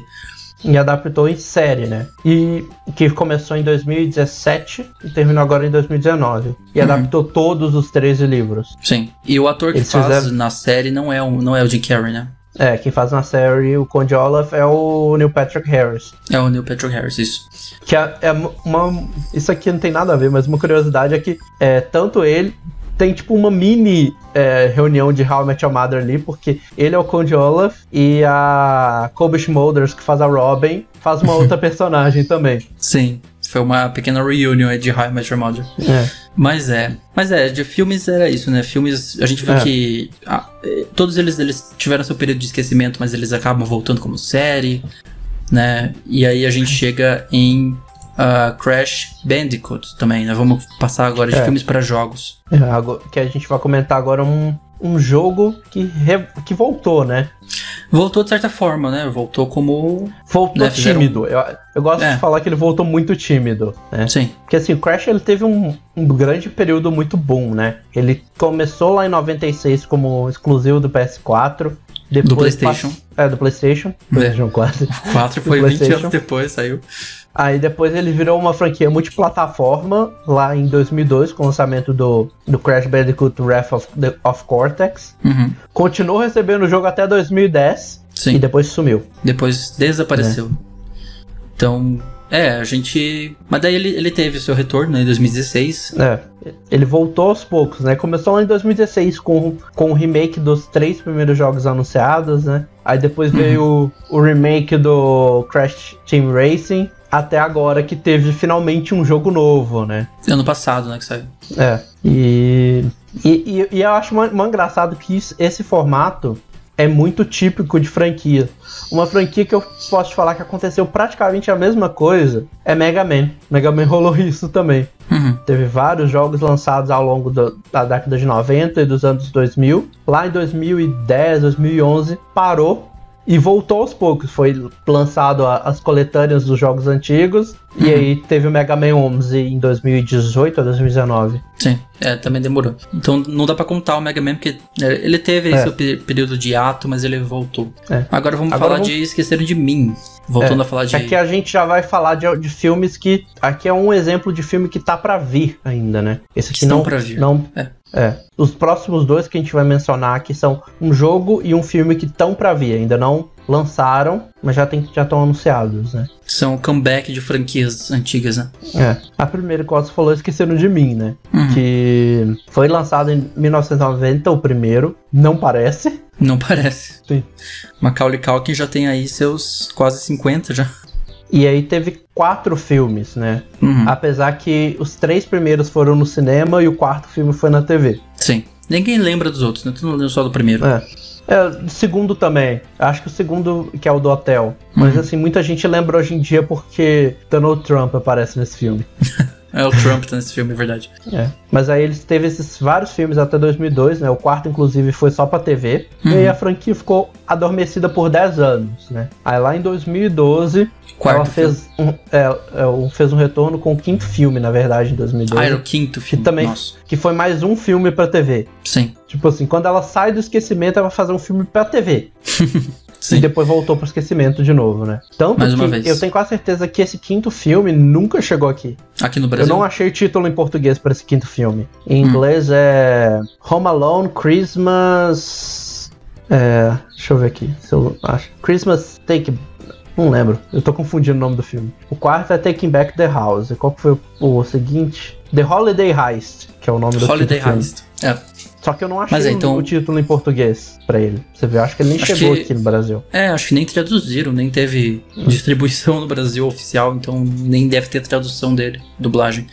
E adaptou em série, né? E que começou em 2017 e terminou agora em 2019. E Uhum. adaptou todos os 13 livros. Sim. E o ator que Eles faz fizeram- na série não é, o, não é o Jim Carrey, né? É, quem faz na série o Conde Olaf é o Neil Patrick Harris. É o Neil Patrick Harris, isso. Que é, é uma. Isso aqui não tem nada a ver, mas uma curiosidade é que é, tanto ele. Tem tipo uma mini é, reunião de How I Met Your Mother ali, porque ele é o Conde Olaf e a Kobe Smulders, que faz a Robin, faz uma outra personagem também. Sim. Foi uma pequena reunion aí de High I Met Your Mother. É. Mas é. Mas é, de filmes era isso, né? Filmes, a gente viu É. que ah, eh, todos eles, eles tiveram seu período de esquecimento, mas eles acabam voltando como série, né? E aí a gente chega em ah, Crash Bandicoot também, né? Vamos passar agora de É. filmes para jogos. É, que a gente vai comentar agora um, um jogo que, re- que voltou, né? Voltou de certa forma, né? Voltou como. Voltou Né, tímido. Eu, eu gosto É. de falar que ele voltou muito tímido, né? Sim. Porque assim, o Crash ele teve um, um grande período muito bom, né? Ele começou lá em 96 como exclusivo do PS4. Depois Do PlayStation. É, do PlayStation. PlayStation 4. 4 foi 20 PlayStation. anos depois, saiu. Aí depois ele virou uma franquia multiplataforma lá em 2002 com o lançamento do, do Crash Bandicoot Wrath of, the- of Cortex. Uhum. Continuou recebendo o jogo até 2010 Sim. e depois sumiu. Depois desapareceu. Então, é, a gente. Mas daí ele, ele teve seu retorno né, em 2016. É, ele voltou aos poucos, né? Começou lá em 2016 com, com o remake dos três primeiros jogos anunciados, né? Aí depois veio o, o remake do Crash Team Racing, até agora que teve finalmente um jogo novo, né? Ano passado, né, que saiu. É. E, e, e, eu acho muito engraçado que isso- esse formato é muito típico de franquia. Uma franquia que eu posso te falar que aconteceu praticamente a mesma coisa é Mega Man. Mega Man rolou isso também. Uhum. Teve vários jogos lançados ao longo do- da década de 90 e dos anos 2000. Lá em 2010, 2011, parou e voltou aos poucos. Foi lançado a, as coletâneas dos jogos antigos. E Uhum. aí teve o Mega Man 11 em 2018 ou 2019. Sim, é, também demorou. Então não dá pra contar o Mega Man, porque é, ele teve É. seu pe- período de ato, mas ele voltou. É. Agora vamos Agora falar vamos- de Esqueceram de Mim. Voltando a falar de. Aqui a gente já vai falar de, de filmes que. Aqui é um exemplo de filme que tá pra vir ainda, né? Esse aqui Estão não. pra vir. Não, É. é. Os próximos dois que a gente vai mencionar aqui são um jogo e um filme que estão pra vir. Ainda não lançaram, mas já tem- já estão anunciados, né? São comeback de franquias antigas, né? É. A primeira que você falou, Esqueceram de Mim, né? Uhum. Que foi lançado em 1990, o primeiro. Não parece. Não parece. Sim. Macaulay Culkin já tem aí seus quase 50 já. E aí teve quatro filmes, né? Uhum. Apesar que os três primeiros foram no cinema e o quarto filme foi na TV. Sim. Ninguém lembra dos outros, né? Tu não lembra só do primeiro. É. É, segundo também. Acho que o segundo, que é o do hotel. Mas Uhum. assim, muita gente lembra hoje em dia porque Donald Trump aparece nesse filme. É o Trump tá nesse filme, é verdade. É. Mas aí eles teve esses vários filmes até 2002, né? O quarto, inclusive, foi só pra TV. E Uhum. aí a franquia ficou adormecida por 10 anos, né? Aí lá em 2012, Quarto ela fez um, é, é, um- fez um retorno com o quinto filme, na verdade, em 2012. Ah, era o quinto filme. também- Nossa. Que foi mais um filme pra TV. Sim. Tipo assim, quando ela sai do esquecimento, ela vai fazer um filme pra TV. Sim. E depois voltou pro esquecimento de novo, né? Tanto Mais que uma vez. eu tenho quase certeza que esse quinto filme nunca chegou aqui. Aqui no Eu Brasil. não achei título em português pra esse quinto filme. Em Hum. inglês é Home Alone Christmas. É, deixa eu ver aqui se eu acho. Christmas Take. Não lembro. Eu tô confundindo o nome do filme. O quarto é Taking Back the House. Qual que foi o, o seguinte? The Holiday Heist, que é o nome do Holiday filme. Heist. É. Só que eu não achei Mas é, o- então- o título em português pra ele. Você viu? Acho que ele nem Acho chegou que- aqui no Brasil. É, acho que nem traduziram, nem teve distribuição no Brasil oficial, então nem deve ter tradução dele, dublagem.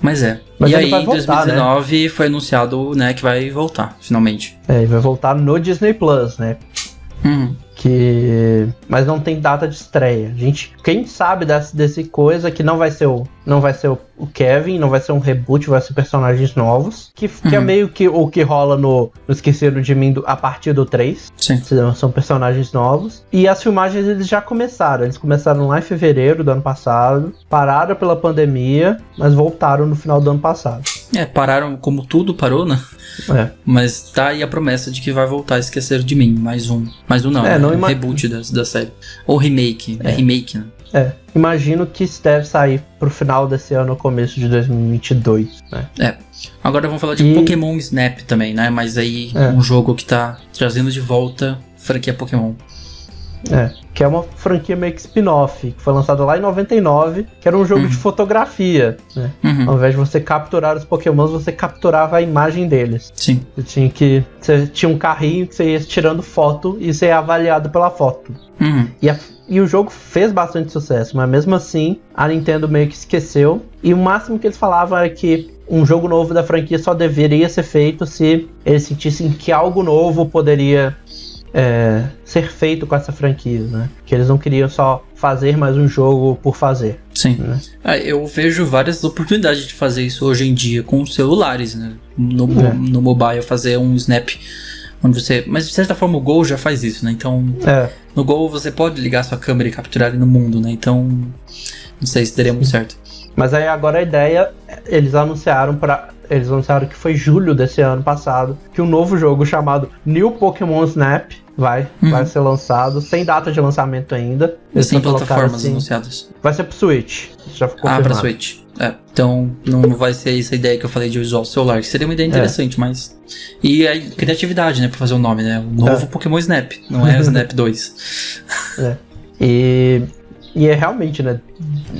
Mas é. Mas e aí, em voltar, 2019, foi anunciado, né, que vai voltar, finalmente. É, ele vai voltar no Disney Plus, né? Uhum. que mas não tem data de estreia. Gente, quem sabe desse, desse coisa que não vai ser o não vai ser o, o Kevin, não vai ser um reboot, vai ser personagens novos, que, que é Uhum. meio que o que rola no, no Esqueceram de Mim do- a partir do 3. Sim. São personagens novos. E as filmagens eles já começaram. Eles começaram lá em fevereiro do ano passado, pararam pela pandemia, mas voltaram no final do ano passado. É, pararam como tudo parou, né? É. Mas tá aí a promessa de que vai voltar a esquecer de mim, mais um. Mais um não, É, é, não um ima- reboot da, da série. Ou remake, é, remake, né? É, imagino que isso deve sair pro final desse ano ou começo de 2022, né? É. Agora vamos falar de E- Pokémon Snap também, né? Mas aí É. um jogo que tá trazendo de volta a franquia Pokémon. É, que é uma franquia meio que spin-off, que foi lançada lá em 99, que era um jogo Uhum. de fotografia, né? Uhum. Ao invés de você capturar os pokémons, você capturava a imagem deles. Sim. Você tinha que... Você tinha um carrinho que você ia tirando foto e você ia avaliado pela foto. Uhum. E, a- e o jogo fez bastante sucesso, mas mesmo assim, a Nintendo meio que esqueceu. E o máximo que eles falavam era que um jogo novo da franquia só deveria ser feito se eles sentissem que algo novo poderia é, ser feito com essa franquia, né? Que eles não queriam só fazer mais um jogo por fazer. Sim. Né? Ah, eu vejo várias oportunidades de fazer isso hoje em dia com os celulares, né? No, É. no mobile, fazer um snap onde você. Mas de certa forma o Gol já faz isso, né? Então, É, no Gol você pode ligar sua câmera e capturar ele no mundo, né? Então, não sei se daria muito certo. mas aí agora a ideia, eles anunciaram para eles anunciaram que foi julho desse ano passado que um novo jogo chamado New Pokémon Snap vai, Uhum. vai ser lançado, sem data de lançamento ainda. Eles Sem plataformas assim, anunciadas. Vai ser pro Switch. Já ficou Ah, pra. Switch. É, então não vai ser essa ideia que eu falei de usar o celular, que seria uma É. ideia interessante, mas. E a criatividade, né, pra fazer o nome, né? O novo É. Pokémon Snap, não é Snap 2. E, e é realmente, né?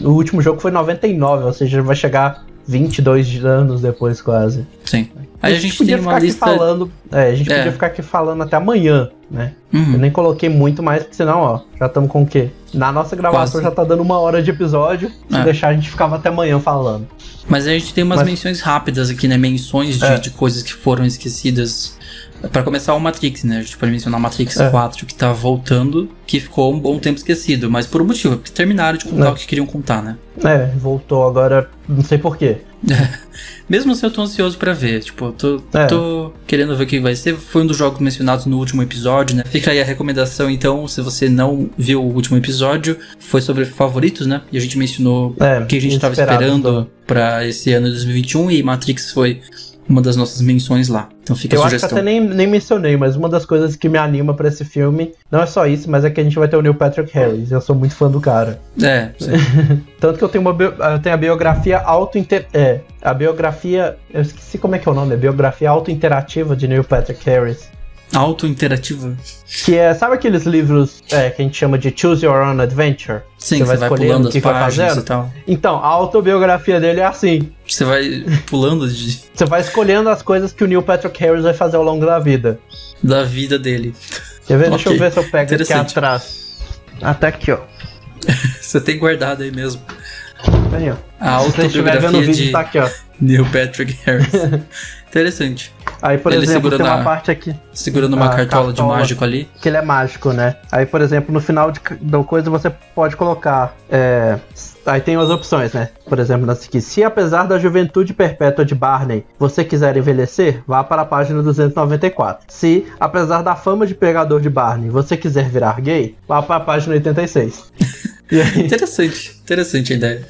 O último jogo foi 99, ou seja, vai chegar 22 anos depois quase. Sim. Aí a gente podia tem ficar uma aqui lista. falando. É, a gente É. podia ficar aqui falando até amanhã, né? Uhum. Eu nem coloquei muito mais, porque senão, ó, já estamos com o quê? Na nossa gravação Quase. já tá dando uma hora de episódio. Se É. deixar, a gente ficava até amanhã falando. Mas a gente tem umas Mas- menções rápidas aqui, né? Menções de, É. de coisas que foram esquecidas. Pra começar, o Matrix, né? A gente pode mencionar o Matrix É. 4, que tá voltando, que ficou um bom tempo esquecido, mas por um motivo, porque terminaram de contar É. o que queriam contar, né? É, voltou agora, não sei porquê. Mesmo assim, eu tô ansioso pra ver. Tipo, eu tô, É. tô querendo ver o que vai ser. Foi um dos jogos mencionados no último episódio, né? Fica aí a recomendação, então, se você não viu o último episódio, foi sobre favoritos, né? E a gente mencionou É, o que a gente tava esperado esperando pra esse ano de 2021 e Matrix foi uma das nossas menções lá. Então fica Eu a acho que sugestão. até nem, nem mencionei, mas uma das coisas que me anima pra esse filme não é só isso, mas é que a gente vai ter o Neil Patrick Harris. Eu sou muito fã do cara. É. Tanto que eu tenho, uma bio- eu tenho a biografia auto É, a biografia. Eu esqueci como é que é o nome, é biografia auto-interativa de Neil Patrick Harris. Auto-interativa. Que é, sabe aqueles livros é, que a gente chama de Choose Your Own Adventure? Sim, Você você vai vai, pulando as páginas e tal. Então, a autobiografia dele é assim. Você vai pulando de, Você vai escolhendo as coisas que o Neil Patrick Harris vai fazer ao longo da vida. da vida dele. Quer ver? Deixa Ok, eu ver se eu pego aqui atrás. Até aqui, ó. Você tem guardado aí mesmo. Aí, ó. A Se você estiver vendo o autobiografia vídeo, de tá aqui, ó. Neil Patrick Harris. Interessante. Aí, por Ele exemplo, tem uma parte aqui Segurando uma A cartola, de cartola. mágico ali. que ele é mágico, né? Aí, por exemplo, no final de, da coisa você pode colocar. é, Aí tem as opções, né? Por exemplo, nessa aqui. Se apesar da juventude perpétua de Barney você quiser envelhecer, vá para a página 294. Se apesar da fama de pegador de Barney você quiser virar gay, vá para a página 86. E aí, Interessante, interessante a ideia.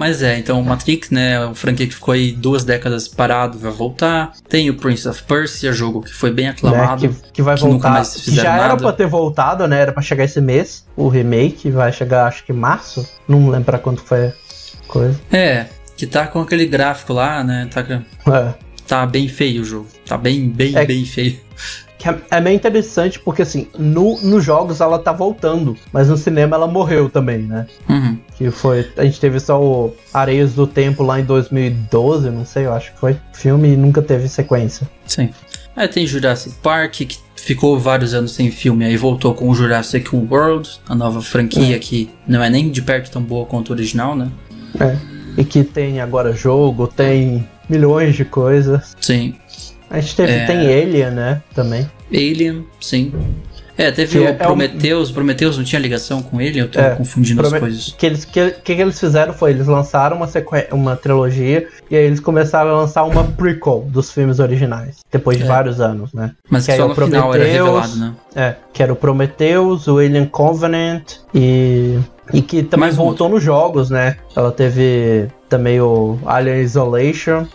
Mas é, então Matrix, né, o franquia que ficou aí duas décadas parado, vai voltar. Tem o Prince of Persia, jogo que foi bem né, aclamado. que, que vai que voltar. que já era nada. pra ter voltado, né? Era pra chegar esse mês. O remake vai chegar, acho que março. Não lembro pra quanto foi a coisa. É, que tá com aquele gráfico lá, né, tá, É. tá bem feio o jogo. Tá bem, bem, É- bem feio. Que é, é meio interessante porque, assim, no, nos jogos ela tá voltando, mas no cinema ela morreu também, né? Uhum. Que foi. A gente teve só o Areias do Tempo lá em 2012, não sei, eu acho que foi. Filme e nunca teve sequência. Sim. Aí tem Jurassic Park, que ficou vários anos sem filme, aí voltou com o Jurassic World, a nova franquia que não é nem de perto tão boa quanto o original, né? É. E que tem agora jogo, tem milhões de coisas. Sim. A gente teve, É. tem Alien, né? Também. Alien, sim. É, teve Que o é- é um- Prometheus. Prometheus não tinha ligação com ele? Eu tô É, confundindo Prome- as coisas. Que eles que, que eles fizeram foi eles lançaram uma sequ... uma trilogia e aí eles começaram a lançar uma prequel dos filmes originais depois de É. vários anos, né? Mas que só o no final era Prometheus- revelado, né? É, que era o Prometheus, o Alien Covenant e e que também Mais voltou nos jogos, né? Ela teve também o Alien Isolation.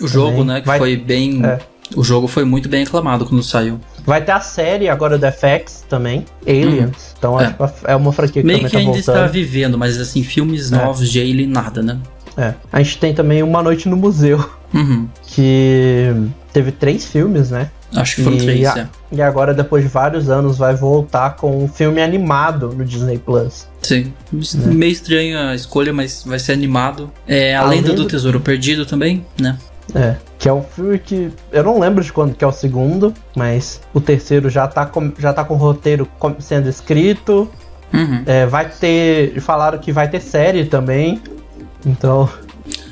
O jogo, Também. né, que Vai- foi bem... É. O jogo foi muito bem aclamado quando saiu. Vai ter a série agora do FX também, Aliens. Então É. é uma franquia que Meio também que tá ainda voltando. está vivendo, mas assim, filmes É. novos de Alien, nada, né? É. A gente tem também Uma Noite no Museu, Uhum. que teve três filmes, né? Acho que foram E três, a- é. E agora, depois de vários anos, vai voltar com um filme animado no Disney Plus. Sim. É. Meio estranha a escolha, mas vai ser animado. É, a A Lenda do Lenda- Tesouro Perdido também, né? É. Que é um filme que. Eu não lembro de quando que é o segundo, mas o terceiro já tá com, já tá com o roteiro sendo escrito. Uhum. É, vai ter. Falaram que vai ter série também. Então.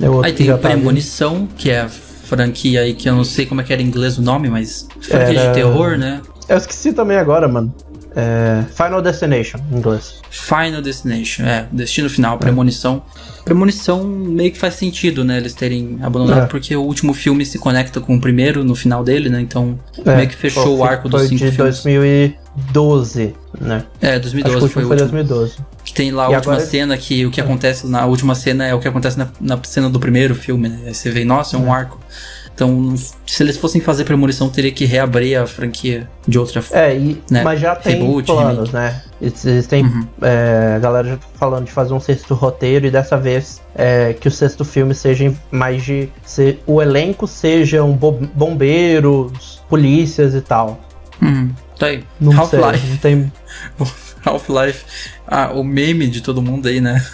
É outro Aí tem já tá. Premonição, que é a franquia aí que eu não sei como é que era em inglês o nome, mas franquia Era- de terror, né? Eu esqueci também agora, mano. É, Final Destination, em inglês. Final Destination, é, Destino Final, Premonição. Premonição meio que faz sentido, né, eles terem abandonado, É. porque o último filme se conecta com o primeiro no final dele, né, então É, meio que fechou foi- o arco dos cinco de filmes. 2012, né? É, Acho que 2012 foi foi último. 2012. Que tem lá a E última agora- cena, que o que acontece na última cena é o que acontece na, na cena do primeiro filme, né? Aí você vê, nossa, é um arco. Então, se eles fossem fazer premonição, teria que reabrir a franquia de outra forma. É, e, Né? mas já tem Reboot, planos, remake. né? Eles, eles têm. Uhum. é, a galera já tá falando de fazer um sexto roteiro e dessa vez é, que o sexto filme seja mais de. Se, o elenco sejam bo- bombeiros, polícias e tal. Uhum. Tá aí. Half-Life. Não tem. Half-Life. Ah, o meme de todo mundo aí, né?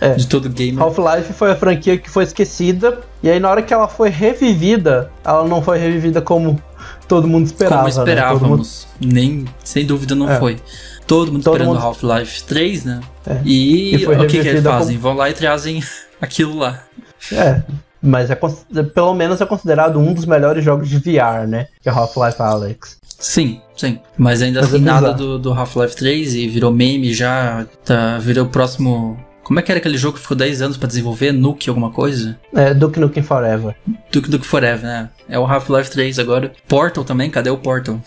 É. De todo gamer. Half-Life foi a franquia que foi esquecida. E aí, na hora que ela foi revivida, ela não foi revivida como todo mundo esperava. Como né? Todo mundo- esperávamos. Nem, sem dúvida não É. foi. Todo mundo Todo esperando mundo- Half-Life 3, né? É. E, E o que, que eles fazem? Vão lá e trazem aquilo lá. É. Mas é, cons- pelo menos é considerado um dos melhores jogos de VR, né? Que é Half-Life Alex. Sim, sim. Mas ainda Mas assim, é nada do, do Half-Life 3 e virou meme já. Tá, virou o próximo Como é que era aquele jogo que ficou 10 anos pra desenvolver? Nuke alguma coisa? É, Duke Nukem Forever. Duke Nukem Forever, né? É o Half-Life 3 agora. Portal também? Cadê o Portal?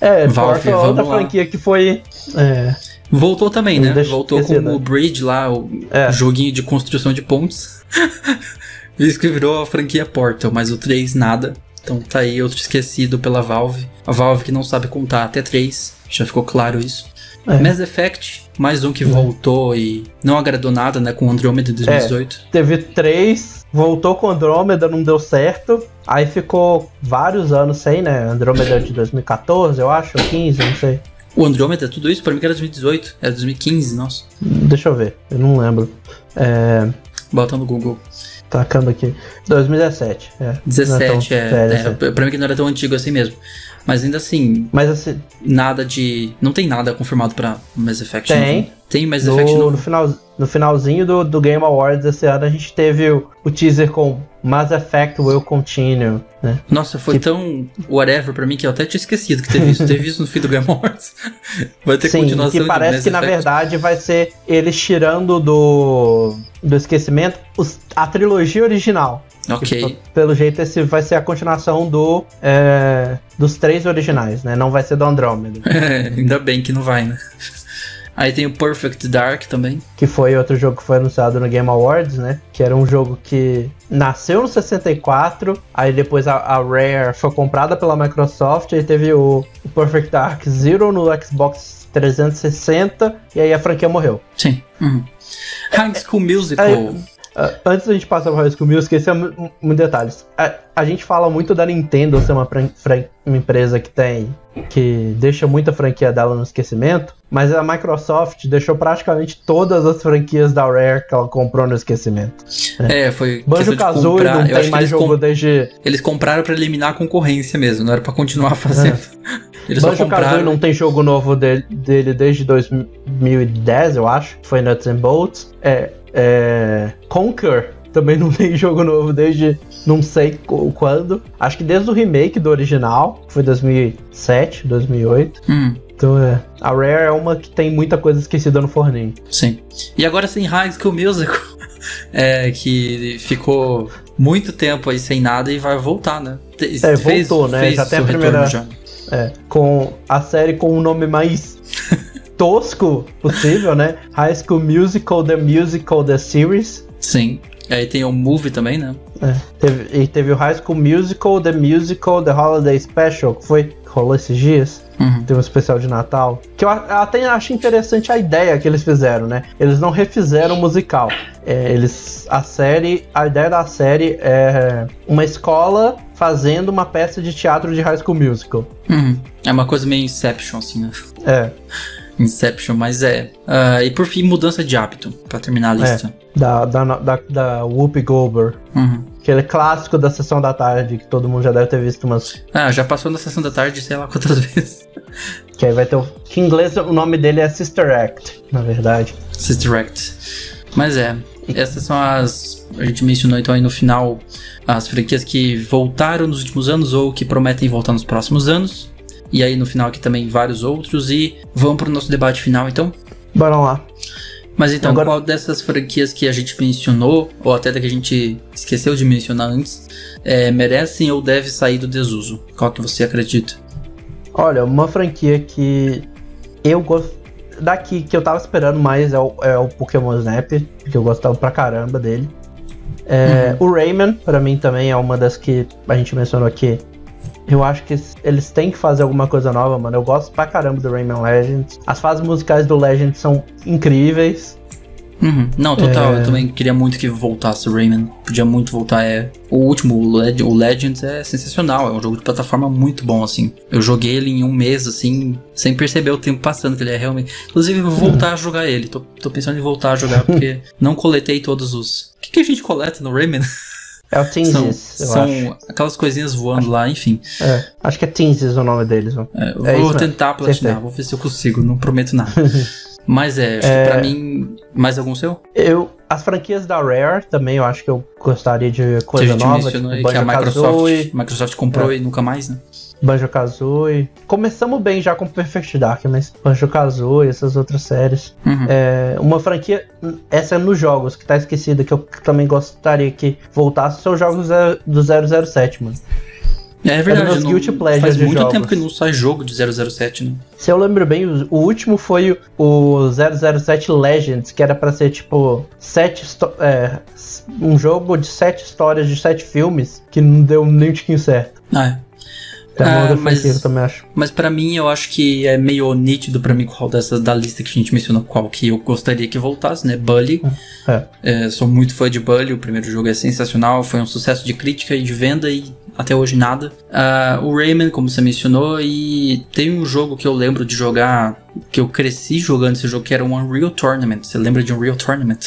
É, é Valve, Portal é outra lá. franquia que foi. É, Voltou também, né? Voltou com né? o Bridge lá, o É. joguinho de construção de pontes. Isso que virou a franquia Portal, mas o 3 nada. Então tá aí outro esquecido pela Valve. A Valve que não sabe contar até 3, já ficou claro isso. É. Mass Effect, mais um que voltou e não agradou nada, né? Com Andromeda É. de 2018. teve três, voltou com Andrômeda, não deu certo. Aí ficou vários anos sem, né? Andrômeda de 2014, eu acho, 15, não sei. O Andromeda, tudo isso pra mim que era 2018, era 2015, nossa. Deixa eu ver, eu não lembro. É, Bota no Google. Tacando aqui. 2017, é. Não é 17 tão é, velho é, assim. pra mim que não era tão antigo assim mesmo. Mas ainda assim, Mas assim, nada de. Não tem nada confirmado pra Mass Effect Tem. novo. Tem Mass Effect no, no, novo. final, no finalzinho do, do Game Awards esse ano, a gente teve o, o teaser com Mass Effect Will Continue, né? Nossa, foi que- tão whatever pra mim que eu até tinha esquecido que teve isso. teve isso no fim do Game Awards. Vai ter Sim, continuação que de parece que na Effect. verdade vai ser eles tirando do, do esquecimento os- a trilogia original. Ok. Tipo, pelo jeito, esse vai ser a continuação do é, dos três originais, né? Não vai ser do Andromeda. É, ainda bem que não vai, né? Aí tem o Perfect Dark também. que foi outro jogo que foi anunciado no Game Awards, né? Que era um jogo que nasceu no 64, aí depois a, a Rare foi comprada pela Microsoft, aí teve o, o Perfect Dark Zero no Xbox 360, e aí a franquia morreu. Sim. Uhum. High School Musical. É, Ah, antes da gente passar pro High School Music, esse é um, um detalhes. A, a gente fala muito da Nintendo ser uma, uma empresa que tem. que deixa muita franquia dela no esquecimento, mas a Microsoft deixou praticamente todas as franquias da Rare que ela comprou no esquecimento. É, foi. questão Banjo Kazooie não tem mais eles, jogo desde. eles compraram pra eliminar a concorrência mesmo, não era pra continuar fazendo. Eles só Banjo Kazooie não tem jogo novo dele, dele desde 2010, eu acho. Foi Nuts and Bolts. É, é, Conquer também não tem jogo novo desde não sei quando. Acho que desde o remake do original, que foi 2007, 2008. Hum, Então é. A Rare é uma que tem muita coisa esquecida no forninho. sim. E agora tem High School Musical. É, que ficou muito tempo aí sem nada e vai voltar, né? É, voltou, né? Já tem a primeira- já. É, com a série com o nome mais tosco possível, né? High School Musical, The Musical, The Series. Sim. Aí tem o Movie também, né? É, teve- e teve o High School Musical, The Musical, The Holiday Special, que foi rolou esses dias. Uhum. Teve um especial de Natal. Que eu até acho interessante a ideia que eles fizeram, né? Eles não refizeram o musical. É, eles. A série. A ideia da série é uma escola fazendo uma peça de teatro de High School Musical. Uhum. É uma coisa meio Inception, assim, né? É. Inception, mas é. Ah, e por fim, mudança de hábito, pra terminar a lista. Da, da, da, da Whoopi Goldberg. Uhum. Aquele clássico da sessão da tarde, que todo mundo já deve ter visto umas. Ah, já passou na sessão da tarde, sei lá quantas vezes. Que aí vai ter o. Que em inglês o nome dele é Sister Act, na verdade. Sister Act. Mas é, essas são as. A gente mencionou então aí no final as franquias que voltaram nos últimos anos ou que prometem voltar nos próximos anos. E aí no final aqui também vários outros. E vamos pro nosso debate final então. Bora lá. Mas então, Agora- qual dessas franquias que a gente mencionou, ou até da que a gente esqueceu de mencionar antes, é, merecem ou deve sair do desuso? Qual que você acredita? Olha, uma franquia que eu gosto. Daqui que eu tava esperando mais é o, é o Pokémon Snap, que eu gostava pra caramba dele. É, O Rayman, pra mim, também é uma das que a gente mencionou aqui. Eu acho que eles têm que fazer alguma coisa nova, mano. Eu gosto pra caramba do Rayman Legends. As fases musicais do Legends são incríveis. Uhum. Não, total, É. eu também queria muito que voltasse o Rayman. Podia muito voltar. É... O último, o, Leg- o Legends, é sensacional. É um jogo de plataforma muito bom, assim. Eu joguei ele em um mês, assim, sem perceber o tempo passando, que ele é realmente. Inclusive, eu vou voltar a jogar ele. Tô, tô pensando em voltar a jogar, porque não coletei todos os. O que, que a gente coleta no Rayman? É o São, Tinsis, são acho. aquelas coisinhas voando lá, enfim. É, acho que é Tinsis o nome deles. É, eu É vou tentar platinar, vou ver se eu consigo, não prometo nada. Mas é, acho É. que pra mim. Mais algum seu? Eu, as franquias da Rare também, eu acho que eu gostaria de coisa nova. Tipo que a Microsoft, Banjo-Kazooie. Microsoft comprou e nunca mais, né? Banjo-Kazooie. Começamos bem já com Perfect Dark, mas Banjo-Kazooie, essas outras séries. Uhum. É, uma franquia, essa é nos jogos, que tá esquecida, que eu também gostaria que voltasse, são os jogos é, do 007, mano. É verdade, meus não- guilty pleasures faz muito jogos. tempo que não sai jogo de 007, né? Se eu lembro bem, o, o último foi o 007 Legends, que era pra ser tipo sete é, um jogo de sete histórias de sete filmes, que não deu nem um tiquinho certo. Ah, é. Tem uma Ah, mas- também acho. Mas pra mim, eu acho que é meio nítido pra mim qual dessas da lista que a gente mencionou, qual que eu gostaria que voltasse, né? Bully. É. É, sou muito fã de Bully, o primeiro jogo é sensacional, foi um sucesso de crítica e de venda e até hoje nada. Ah, o Rayman, como você mencionou, e tem um jogo que eu lembro de jogar, que eu cresci jogando esse jogo, que era um Unreal Tournament. Você lembra de Unreal Tournament?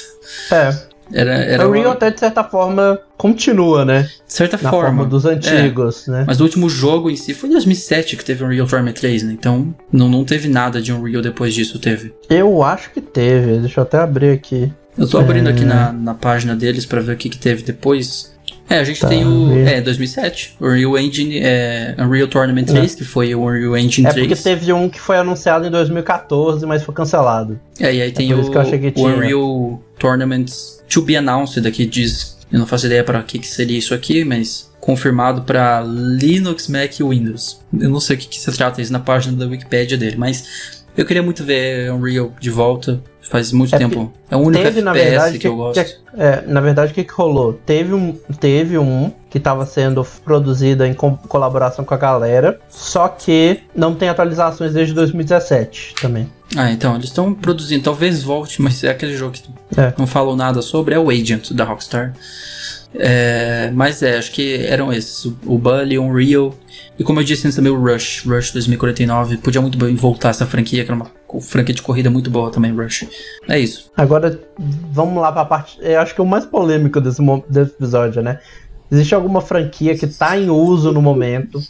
É, Era, era o Real uma- até de certa forma continua, né? de certa forma. forma, dos antigos, né? Mas o último jogo em si foi em 2007 que teve Unreal Tournament 3, né? Então não, não teve nada de Unreal depois disso, teve. Eu acho que teve, deixa eu até abrir aqui. Eu tô abrindo É. aqui na, na página deles pra ver o que, que teve depois. É, a gente Tá, tem o. É, 2007. O Unreal Engine. É, Unreal Tournament 3, que foi o Unreal Engine É 3. porque teve um que foi anunciado em 2014, mas foi cancelado. É, e aí tem por o, o. Unreal Tournament to be announced aqui diz. Eu não faço ideia pra que, que seria isso aqui, mas confirmado pra Linux, Mac e Windows. Eu não sei o que, que se trata isso na página da Wikipedia dele, mas eu queria muito ver Unreal de volta. Faz muito É tempo. É o único teve, FPS na verdade, que, eu gosto. que- é, na verdade, o que, que rolou? Teve um, teve um que estava sendo produzido em com- colaboração com a galera, só que não tem atualizações desde 2017 também. Ah, então, eles estão produzindo. Talvez volte, mas é aquele jogo que É. não falam nada sobre. É o Agent da Rockstar. É, mas é, acho que eram esses. O, Bully, o Unreal. E como eu disse antes também, o Rush. Rush 2049. Podia muito bem voltar essa franquia, que era uma co- franquia de corrida muito boa também, Rush. É isso. Agora, vamos lá pra parte. Eu acho que é o mais polêmico desse, desse episódio, né? Existe alguma franquia que tá em uso no momento,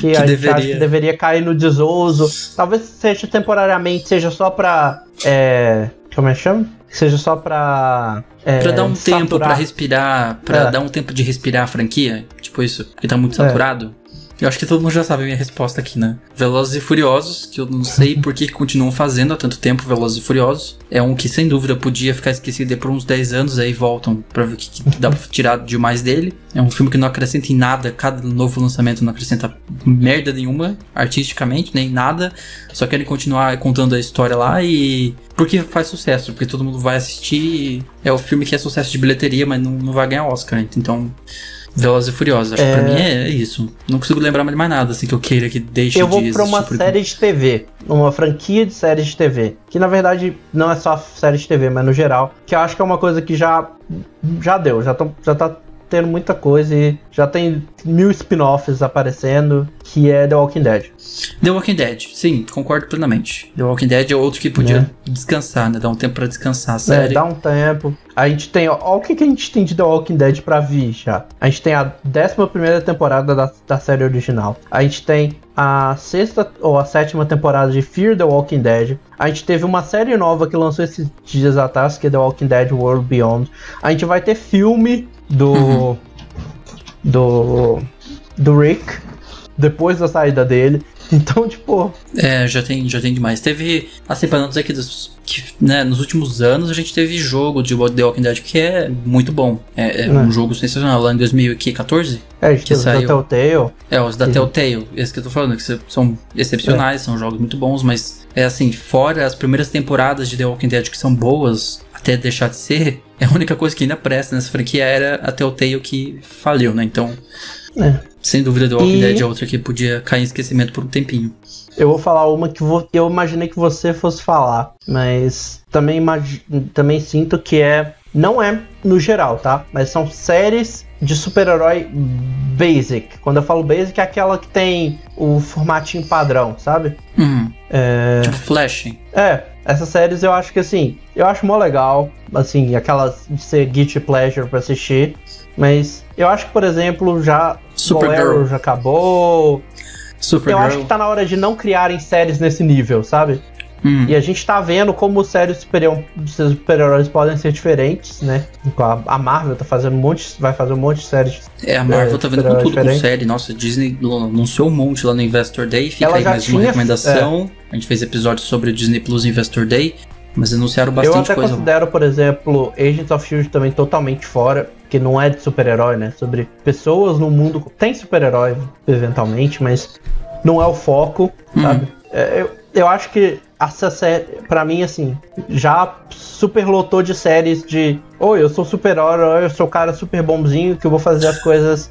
que, a gente deveria. acha que deveria cair no desuso. Talvez seja temporariamente, seja só pra. É, como é que chama? Seja só pra. É, Pra dar um tempo saturar. pra respirar, pra É. dar um tempo de respirar a franquia, tipo isso, porque tá muito É. saturado. Eu acho que todo mundo já sabe a minha resposta aqui, né? Velozes e Furiosos, que eu não sei por que continuam fazendo há tanto tempo Velozes e Furiosos. É um que sem dúvida podia ficar esquecido por uns 10 anos, aí voltam pra ver o que, que dá pra tirar demais dele. É um filme que não acrescenta em nada, cada novo lançamento não acrescenta merda nenhuma, artisticamente, nem nada. Só querem continuar contando a história lá e. Porque faz sucesso, porque todo mundo vai assistir. É o filme que é sucesso de bilheteria, mas não, não vai ganhar Oscar. Então, Velozes e Furiosos. Acho que pra É. mim é isso. Não consigo lembrar mais nada, assim, que eu queira que deixe Eu vou de pra uma série de TV, uma franquia de séries de TV, que na verdade não é só série de TV, mas no geral, que eu acho que é uma coisa que já já deu, já, tão, já tá tendo muita coisa e já tem mil spin-offs aparecendo, que é The Walking Dead. The Walking Dead, sim, concordo plenamente. The Walking Dead é outro que podia Né? descansar, né? Dar um tempo pra descansar a É, série. dá um tempo. A gente tem, ó, ó o que, que a gente tem de The Walking Dead pra vir já. A gente tem a 11 temporada da, da série original. A gente tem a sexta ou a sétima temporada de Fear the Walking Dead. A gente teve uma série nova que lançou esses dias atrás, que é The Walking Dead World Beyond. A gente vai ter filme do. Uhum. do. do Rick. Depois da saída dele. Então, tipo, É, já tem, já tem demais. Teve, assim, pra não dizer que, dos- que, né, nos últimos anos a gente teve jogo de The Walking Dead que é muito bom. É, é É. um jogo sensacional. Lá em 2014, é, Que teve saiu. da Telltale. é, os da Uhum. Telltale, esse que eu tô falando, que são excepcionais, são jogos muito bons, mas é assim, fora as primeiras temporadas de The Walking Dead que são boas, até deixar de ser, é a única coisa que ainda presta nessa franquia era a Telltale que faliu, né? Então, É. sem dúvida, The Walking E- Dead é outra que podia cair em esquecimento por um tempinho. Eu vou falar uma que eu imaginei que você fosse falar, mas também, também sinto que é. Não é no geral, tá? Mas são séries de super-herói basic. Quando eu falo basic, é aquela que tem o formatinho padrão, sabe? Uhum. É, Tipo Flash. é, essas séries eu acho que assim, eu acho mó legal, assim, aquelas de ser guilty pleasure pra assistir. Mas eu acho que, por exemplo, já Supergirl. Já acabou. Eu Supergirl. acho que tá na hora de não criarem séries nesse nível, sabe? Hum. E a gente tá vendo como séries super-heróis super podem ser diferentes, né? A Marvel tá fazendo um monte, vai fazer um monte de séries. É, a Marvel é, tá vendo com tudo diferente. com série. Nossa, Disney anunciou um monte lá no Investor Day. Fica Ela aí mais tinha, uma recomendação. É. A gente fez episódio sobre o Disney Plus Investor Day. Mas anunciaram bastante coisa. Eu até coisa. considero, por exemplo, Agents of S.H.I.E.L.D. também totalmente fora, que não é de super-herói, né? Sobre pessoas no mundo... Tem super-herói, eventualmente, mas não é o foco, uhum. sabe? É, eu, eu acho que essa série, pra mim, assim, já superlotou de séries de Oi, eu sou super-herói, eu sou o cara super bonzinho que eu vou fazer as coisas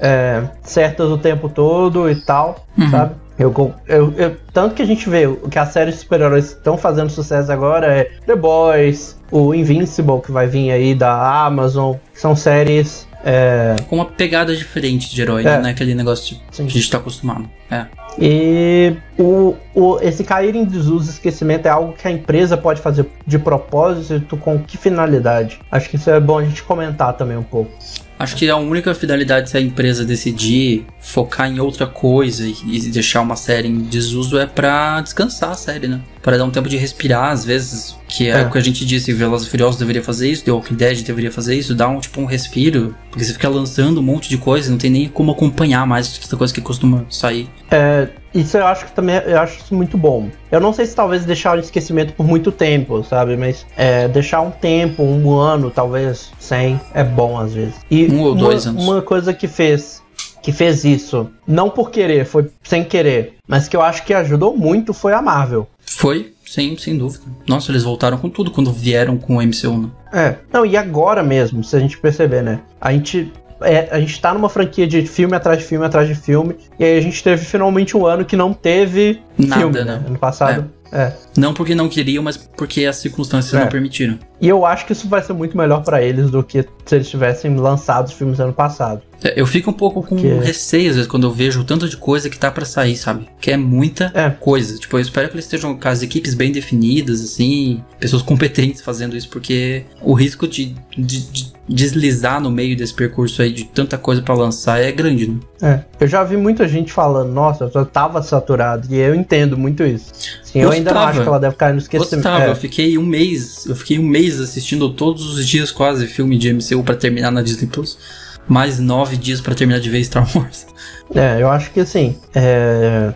é, certas o tempo todo e tal, uhum. sabe? Eu, eu, eu, tanto que a gente vê que as séries de super-heróis estão fazendo sucesso agora é The Boys, o Invincible que vai vir aí da Amazon, são séries é... Com uma pegada diferente de herói, é. né? Aquele negócio Sim. que a gente tá acostumado. É. E o, o, esse cair em desuso esquecimento é algo que a empresa pode fazer de propósito, com que finalidade? Acho que isso é bom a gente comentar também um pouco. Acho que a única finalidade se a empresa decidir focar em outra coisa e, deixar uma série em desuso é para descansar a série, né? Para dar um tempo de respirar, às vezes, que é, é. o que a gente disse, Velozes e Furiosos deveria fazer isso, The Walking Dead deveria fazer isso, dar um tipo um respiro, porque você fica lançando um monte de coisa, não tem nem como acompanhar mais tanta coisa que costuma sair. É, isso eu acho que também eu acho isso muito bom. Eu não sei se talvez deixar o esquecimento por muito tempo, sabe? Mas é, deixar um tempo, um ano, talvez, sem, é bom às vezes. E um ou dois uma, anos. Uma coisa que fez que fez isso, não por querer, foi sem querer, mas que eu acho que ajudou muito foi a Marvel. Foi, sim, sem dúvida. Nossa, eles voltaram com tudo quando vieram com o MCU, né? É, não, e agora mesmo, se a gente perceber, né? A gente é, a gente tá numa franquia de filme atrás de filme atrás de filme, e aí a gente teve finalmente um ano que não teve Nada, filme, né? Ano passado. É. É. Não porque não queriam, mas porque as circunstâncias é. não permitiram. E eu acho que isso vai ser muito melhor para eles do que se eles tivessem lançado os filmes ano passado. É, eu fico um pouco com porque... receio às vezes quando eu vejo o tanto de coisa que tá para sair, sabe? Que é muita é. coisa. Tipo, eu espero que eles estejam com as equipes bem definidas, assim, pessoas competentes fazendo isso, porque o risco de, de, de deslizar no meio desse percurso aí de tanta coisa para lançar é grande, né? É. Eu já vi muita gente falando, nossa, eu tava saturado, e eu entendo muito isso. Sim, eu ainda não acho que ela deve cair no esquecimento. Gostava, é. eu fiquei um mês, eu fiquei um mês assistindo todos os dias quase filme de MCU para terminar na Disney Plus. Mais nove dias para terminar de ver Star Wars. É, eu acho que assim. É,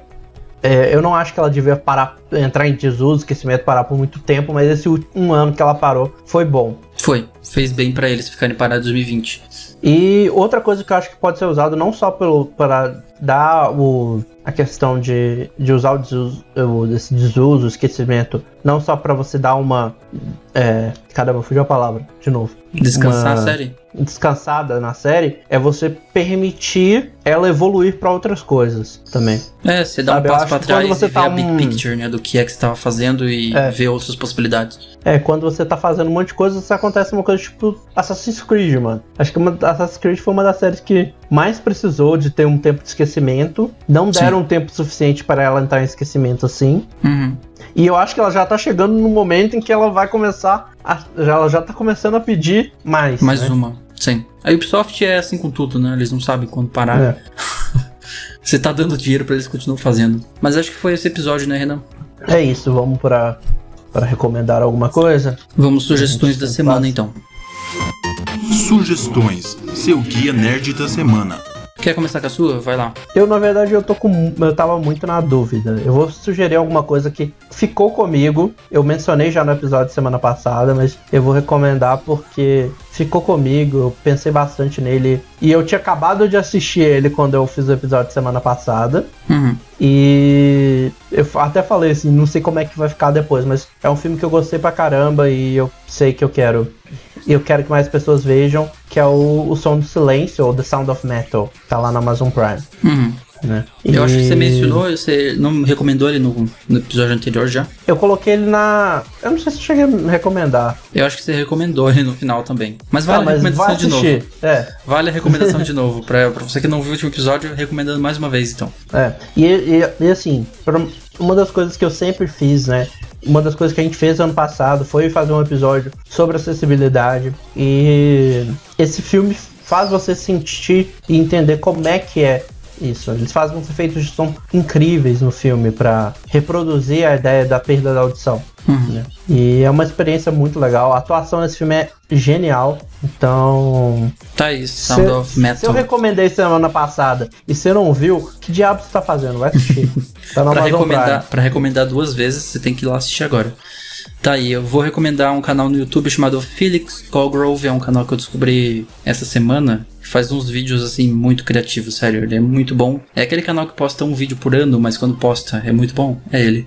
é, eu não acho que ela devia parar, entrar em desuso, esquecimento, parar por muito tempo, mas esse um ano que ela parou foi bom. Foi, fez bem para eles ficarem parados em 2020. E outra coisa que eu acho que pode ser usado não só pelo, para dar o, a questão de, de usar o desuso, esse desuso, o esquecimento, não só para você dar uma. É, caramba, fugiu a palavra, de novo. Descansar a série? descansada na série é você permitir ela evoluir para outras coisas também. É, você dá Sabe? um passo para trás você e tá vê um... a big picture, né, do que é que você tava fazendo e é. ver outras possibilidades. É, quando você tá fazendo um monte de coisa, acontece uma coisa tipo Assassin's Creed, mano. Acho que uma, Assassin's Creed foi uma das séries que mais precisou de ter um tempo de esquecimento. Não deram Sim. um tempo suficiente para ela entrar em esquecimento assim. Uhum. E eu acho que ela já tá chegando no momento em que ela vai começar a, ela já tá começando a pedir mais. Mais né? uma. Sim. A Ubisoft é assim com tudo, né? Eles não sabem quando parar. É. Você tá dando dinheiro para eles continuar fazendo. Mas acho que foi esse episódio, né, Renan? É isso, vamos para para recomendar alguma coisa? Vamos sugestões da semana então. Sugestões, seu guia nerd da semana. Quer começar com a sua? Vai lá. Eu, na verdade, eu tô com. Eu tava muito na dúvida. Eu vou sugerir alguma coisa que ficou comigo. Eu mencionei já no episódio de semana passada, mas eu vou recomendar porque ficou comigo. Eu pensei bastante nele. E eu tinha acabado de assistir ele quando eu fiz o episódio de semana passada. Uhum. E eu até falei assim, não sei como é que vai ficar depois, mas é um filme que eu gostei pra caramba e eu sei que eu quero e eu quero que mais pessoas vejam, que é o, o Som do Silêncio, ou The Sound of Metal, tá lá na Amazon Prime. Uhum. Né? Eu e... acho que você mencionou, você não recomendou ele no, no, episódio anterior já? Eu coloquei ele na. Eu não sei se eu cheguei a recomendar. Eu acho que você recomendou ele no final também. Mas vale ah, mas a recomendação de novo. É. Vale a recomendação de novo. Pra, pra você que não viu o último episódio, recomendando mais uma vez então. É. E, e, e assim, uma das coisas que eu sempre fiz, né? Uma das coisas que a gente fez ano passado foi fazer um episódio sobre acessibilidade e esse filme faz você sentir e entender como é que é isso. Eles fazem uns efeitos de som incríveis no filme para reproduzir a ideia da perda da audição. Uhum. E é uma experiência muito legal. A atuação nesse filme é genial. Então. Tá aí, Sound se, of se eu Metal. recomendei semana passada e você não viu, que diabo você tá fazendo? Vai assistir. tá na Pra recomendar, Prime. pra recomendar duas vezes, você tem que ir lá assistir agora. Tá aí, eu vou recomendar um canal no YouTube chamado Felix Colgrove, é um canal que eu descobri essa semana. Faz uns vídeos assim muito criativos, sério, ele é muito bom. É aquele canal que posta um vídeo por ano, mas quando posta é muito bom, é ele.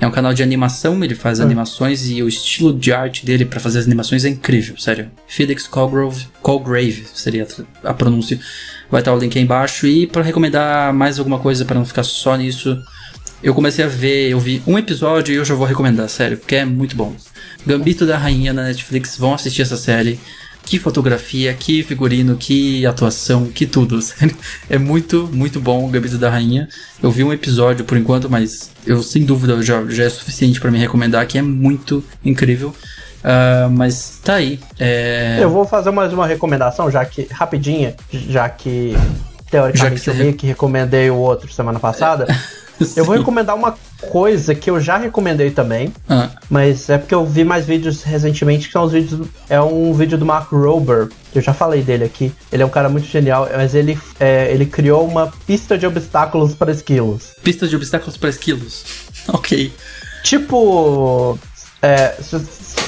É um canal de animação, ele faz animações e o estilo de arte dele pra fazer as animações é incrível, sério. Felix Colgrove, Colgrave seria a pronúncia. Vai estar o link aí embaixo e pra recomendar mais alguma coisa pra não ficar só nisso, eu comecei a ver, eu vi um episódio e eu já vou recomendar, sério, porque é muito bom. Gambito da Rainha na Netflix, vão assistir essa série. Que fotografia, que figurino, que atuação, que tudo, sério. É muito, muito bom o Gambito da Rainha. Eu vi um episódio por enquanto, mas eu sem dúvida já, já é suficiente pra me recomendar, que é muito incrível. Ah, mas tá aí. É... Eu vou fazer mais uma recomendação, já que. rapidinha, já que. Teoricamente Já que eu você- meio que recomendei o outro semana passada. Eu vou recomendar uma coisa que eu já recomendei também, Ah, mas é porque eu vi mais vídeos recentemente que são os vídeos. É um vídeo do Mark Rober, que eu já falei dele aqui. Ele é um cara muito genial, mas ele, é, ele criou uma pista de obstáculos para esquilos. pista de obstáculos para esquilos. ok. Tipo. é,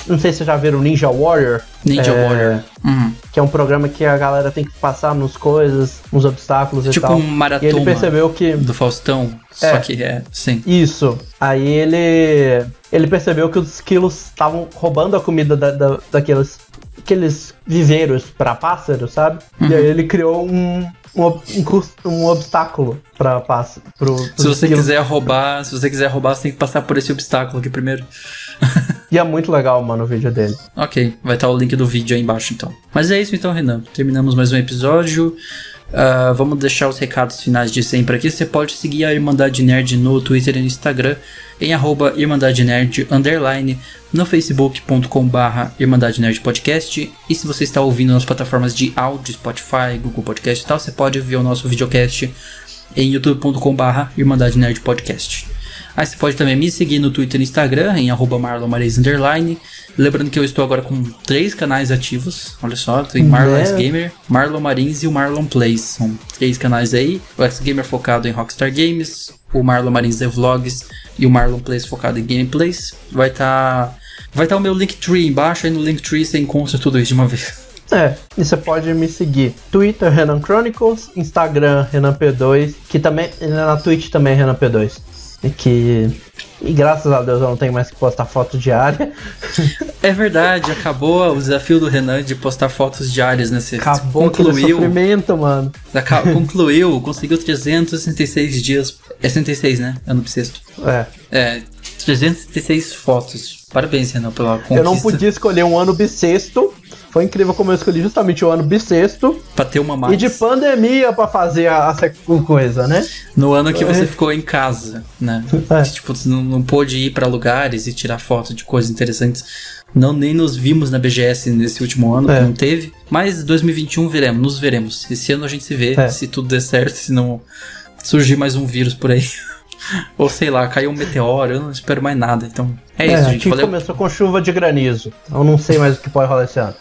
não sei se vocês já viram Ninja Warrior. Ninja É, Warrior. Uhum. Que é um programa que a galera tem que passar nos coisas, nos obstáculos e Tipo tal. um E ele maratona percebeu que. do Faustão. Só É. que é, sim. Isso. Aí ele. Ele percebeu que os esquilos estavam roubando a comida da, da- daqueles aqueles viveiros para pássaros, sabe? Uhum. E aí ele criou um. Um, um, obstáculo para pássaros. Pro, Se pros você esquilos. quiser roubar, se você quiser roubar, você tem que passar por esse obstáculo aqui primeiro. E é muito legal, mano, o vídeo dele. Ok, vai estar o link do vídeo aí embaixo então. Mas é isso então, Renan. Terminamos mais um episódio. Ah, vamos deixar os recados finais de sempre aqui. Você pode seguir a Irmandade Nerd no Twitter e no Instagram em arroba Irmandade Nerd underline no facebook.com barra Irmandade Nerd Podcast. E se você está ouvindo nas plataformas de áudio, Spotify, Google Podcast e tal, você pode ver o nosso videocast em youtube.com barra Irmandade Nerd Podcast. Aí você pode também me seguir no Twitter e Instagram, em arroba Marlon Marez Underline. Lembrando que eu estou agora com três canais ativos. Olha só, tem Marlon Né? X Gamer, Marlon Marins e o Marlon Plays. São três canais aí. O X Gamer focado em Rockstar Games, o Marlon Marins é Vlogs e o Marlon Plays focado em gameplays. Vai estar vai tá o meu Linktree embaixo, aí no Linktree você encontra tudo isso de uma vez. É, e você pode me seguir. Twitter, Renan Chronicles, Instagram, Renan P2, que também, na Twitch também, Renan P2. E que, e graças a Deus eu não tenho mais que postar foto diária. É verdade, acabou o desafio do Renan de postar fotos diárias, né? Você Acabou concluiu. sofrimento, mano. Concluiu, conseguiu 366 dias. É 66, né? Ano bissexto. É, É, 366 fotos. Parabéns, Renan, pela conquista. eu não podia escolher um ano bissexto. Foi incrível como eu escolhi justamente o ano bissexto. Pra ter uma mais. E de pandemia pra fazer a, a coisa, né? No ano que você É. ficou em casa, né? É. Que, tipo, você não, não pôde ir pra lugares e tirar foto de coisas interessantes. Não, nem nos vimos na BGS nesse último ano, É. que não teve. Mas 2021 veremos, nos veremos. Esse ano a gente se vê, É. se tudo der certo, se não surgir mais um vírus por aí. Ou sei lá, caiu um meteoro, eu não espero mais nada. Então, é isso, gente. aqui Valeu. começou com chuva de granizo. Eu não sei mais o que pode rolar esse ano.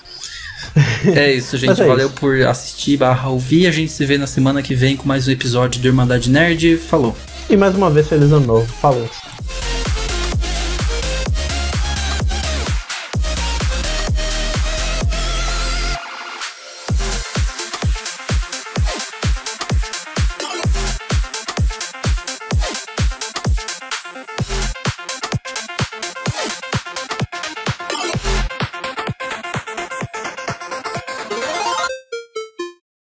É isso, gente. É Valeu isso. por assistir barra ouvir. A gente se vê na semana que vem com mais um episódio do Irmandade Nerd. Falou. E mais uma vez, feliz ano novo. Falou.